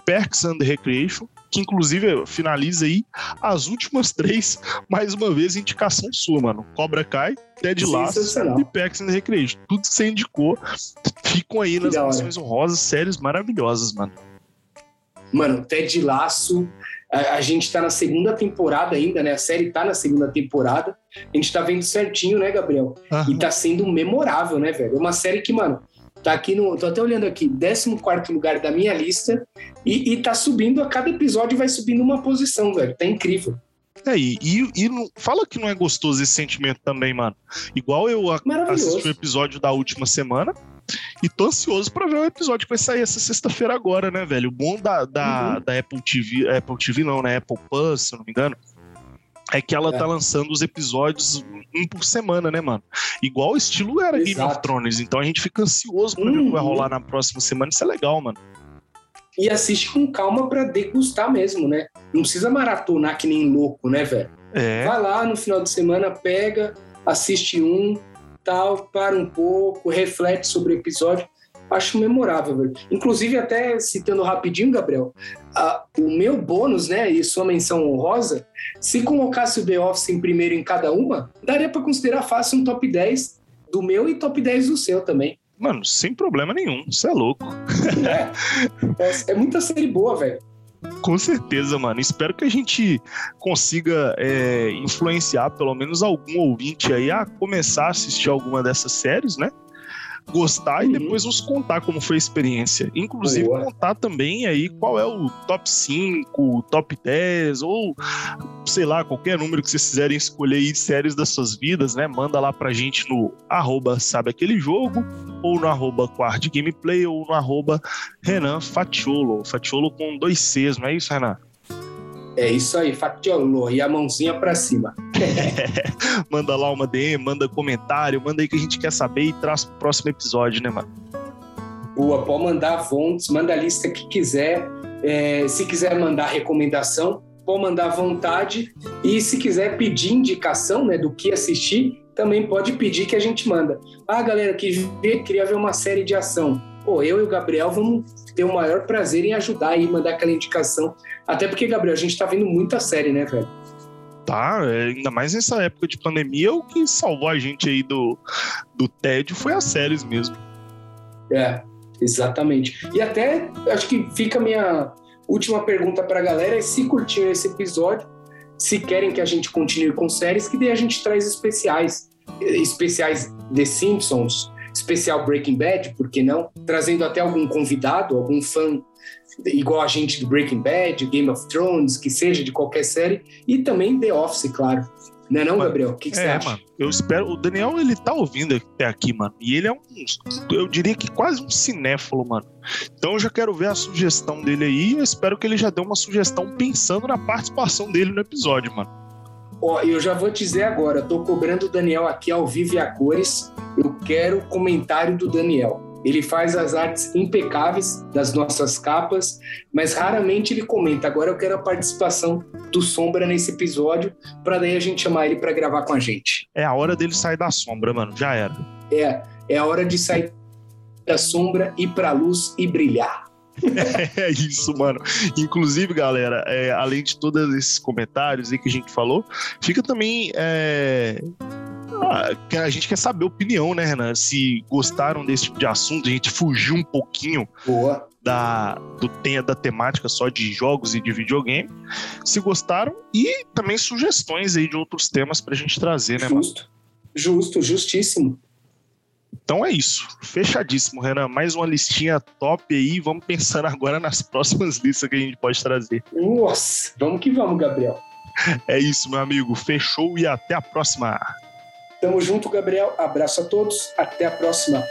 Parks and Recreation, que inclusive finaliza aí as últimas [LAUGHS] três, mais uma vez, indicação sua, mano. Cobra Kai, Ted Lasso e Parks and Recreation. Tudo que você indicou ficam aí nas menções honrosas, séries maravilhosas, mano. Mano, Ted Laço. A, a gente tá na segunda temporada ainda, né? A série tá na segunda temporada. A gente tá vendo certinho, né, Gabriel? E tá sendo memorável, né, velho? É uma série que, mano, tá aqui no. Tô até olhando aqui, 14 lugar da minha lista. E, e tá subindo, a cada episódio vai subindo uma posição, velho. Tá incrível. É, e, e, e não- fala que não é gostoso esse sentimento também, mano. Igual eu a- assisti o episódio da última semana e tô ansioso pra ver o episódio que vai sair essa sexta-feira agora, né, velho? O bom da, da, Uhum. da Apple TV, Apple TV não, né? Apple Plus, se eu não me engano, é que ela É. tá lançando os episódios um por semana, né, mano? Igual o estilo era Game of Exato. Thrones. Então a gente fica ansioso pra ver o que vai Uhum. rolar na próxima semana. Isso é legal, mano. E assiste com calma pra degustar mesmo, né? Não precisa maratonar que nem louco, né, velho? É. Vai lá no final de semana, pega, assiste um, tal, para um pouco, reflete sobre o episódio. Acho memorável, velho. Inclusive, até citando rapidinho, Gabriel, a- o meu bônus, né, e sua menção honrosa, se colocasse o The Office em primeiro em cada uma, daria pra considerar fácil um top 10 do meu e top 10 do seu também. Mano, sem problema nenhum. Isso é louco. É, é, é muita série boa, velho. Com certeza, mano. Espero que a gente consiga é, influenciar pelo menos algum ouvinte aí a começar a assistir alguma dessas séries, né? Gostar e Uhum. depois nos contar como foi a experiência. Inclusive, Boa. contar também aí qual é o top 5, top 10, ou sei lá, qualquer número que vocês quiserem escolher aí de séries das suas vidas, né? Manda lá pra gente no arroba sabe aquele jogo, ou no arroba Quard Gameplay, ou no arroba Renan Fatiolo. Fatiolo com dois Cs, não é isso, Renan? É isso aí, Fatiolo, e a mãozinha pra cima. [LAUGHS] manda lá uma DM, manda comentário, manda aí que a gente quer saber e traz pro próximo episódio, né, mano? Boa, pode mandar fontes, manda a lista que quiser. É, se quiser mandar recomendação, pode mandar à vontade. E se quiser pedir indicação né, do que assistir, também pode pedir que a gente manda. Ah, galera, que queria ver uma série de ação. Pô, eu e o Gabriel vamos ter o maior prazer em ajudar e mandar aquela indicação. Até porque, Gabriel, a gente tá vendo muita série, né, velho? Tá, é, ainda mais nessa época de pandemia, o que salvou a gente aí do, do tédio foi as séries mesmo. É, exatamente. E até acho que fica a minha última pergunta para a galera: é se curtiram esse episódio, se querem que a gente continue com séries, que daí a gente traz especiais. Especiais The Simpsons, especial Breaking Bad, por que não? Trazendo até algum convidado, algum fã igual a gente do Breaking Bad, Game of Thrones, que seja de qualquer série, e também The Office, claro. Não é não, Gabriel? O que, que é, você acha? Mano, eu espero. O Daniel, ele tá ouvindo até aqui, mano. E ele é um. Eu diria que quase um cinéfalo, mano. Então eu já quero ver a sugestão dele aí. Eu espero que ele já dê uma sugestão pensando na participação dele no episódio, mano. Ó, eu já vou dizer agora, tô cobrando o Daniel aqui ao vivo e a cores. Eu quero comentário do Daniel. Ele faz as artes impecáveis das nossas capas, mas raramente ele comenta. Agora eu quero a participação do Sombra nesse episódio, para daí a gente chamar ele para gravar com a gente. É a hora dele sair da sombra, mano. Já era. É, é a hora de sair da sombra, ir para a luz e brilhar. [LAUGHS] é isso, mano. Inclusive, galera, é, além de todos esses comentários aí que a gente falou, fica também é, ah, a gente quer saber a opinião, né, Renan? Se gostaram desse tipo de assunto, a gente fugiu um pouquinho Boa. Da, do, da temática só de jogos e de videogame. Se gostaram, e também sugestões aí de outros temas pra gente trazer, né, Justo. Mano? Justo, justíssimo. Então é isso. Fechadíssimo, Renan. Mais uma listinha top aí. Vamos pensando agora nas próximas [LAUGHS] listas que a gente pode trazer. Nossa, vamos que vamos, Gabriel. [LAUGHS] É isso, meu amigo. Fechou e até a próxima. Tamo junto, Gabriel. Abraço a todos. Até a próxima.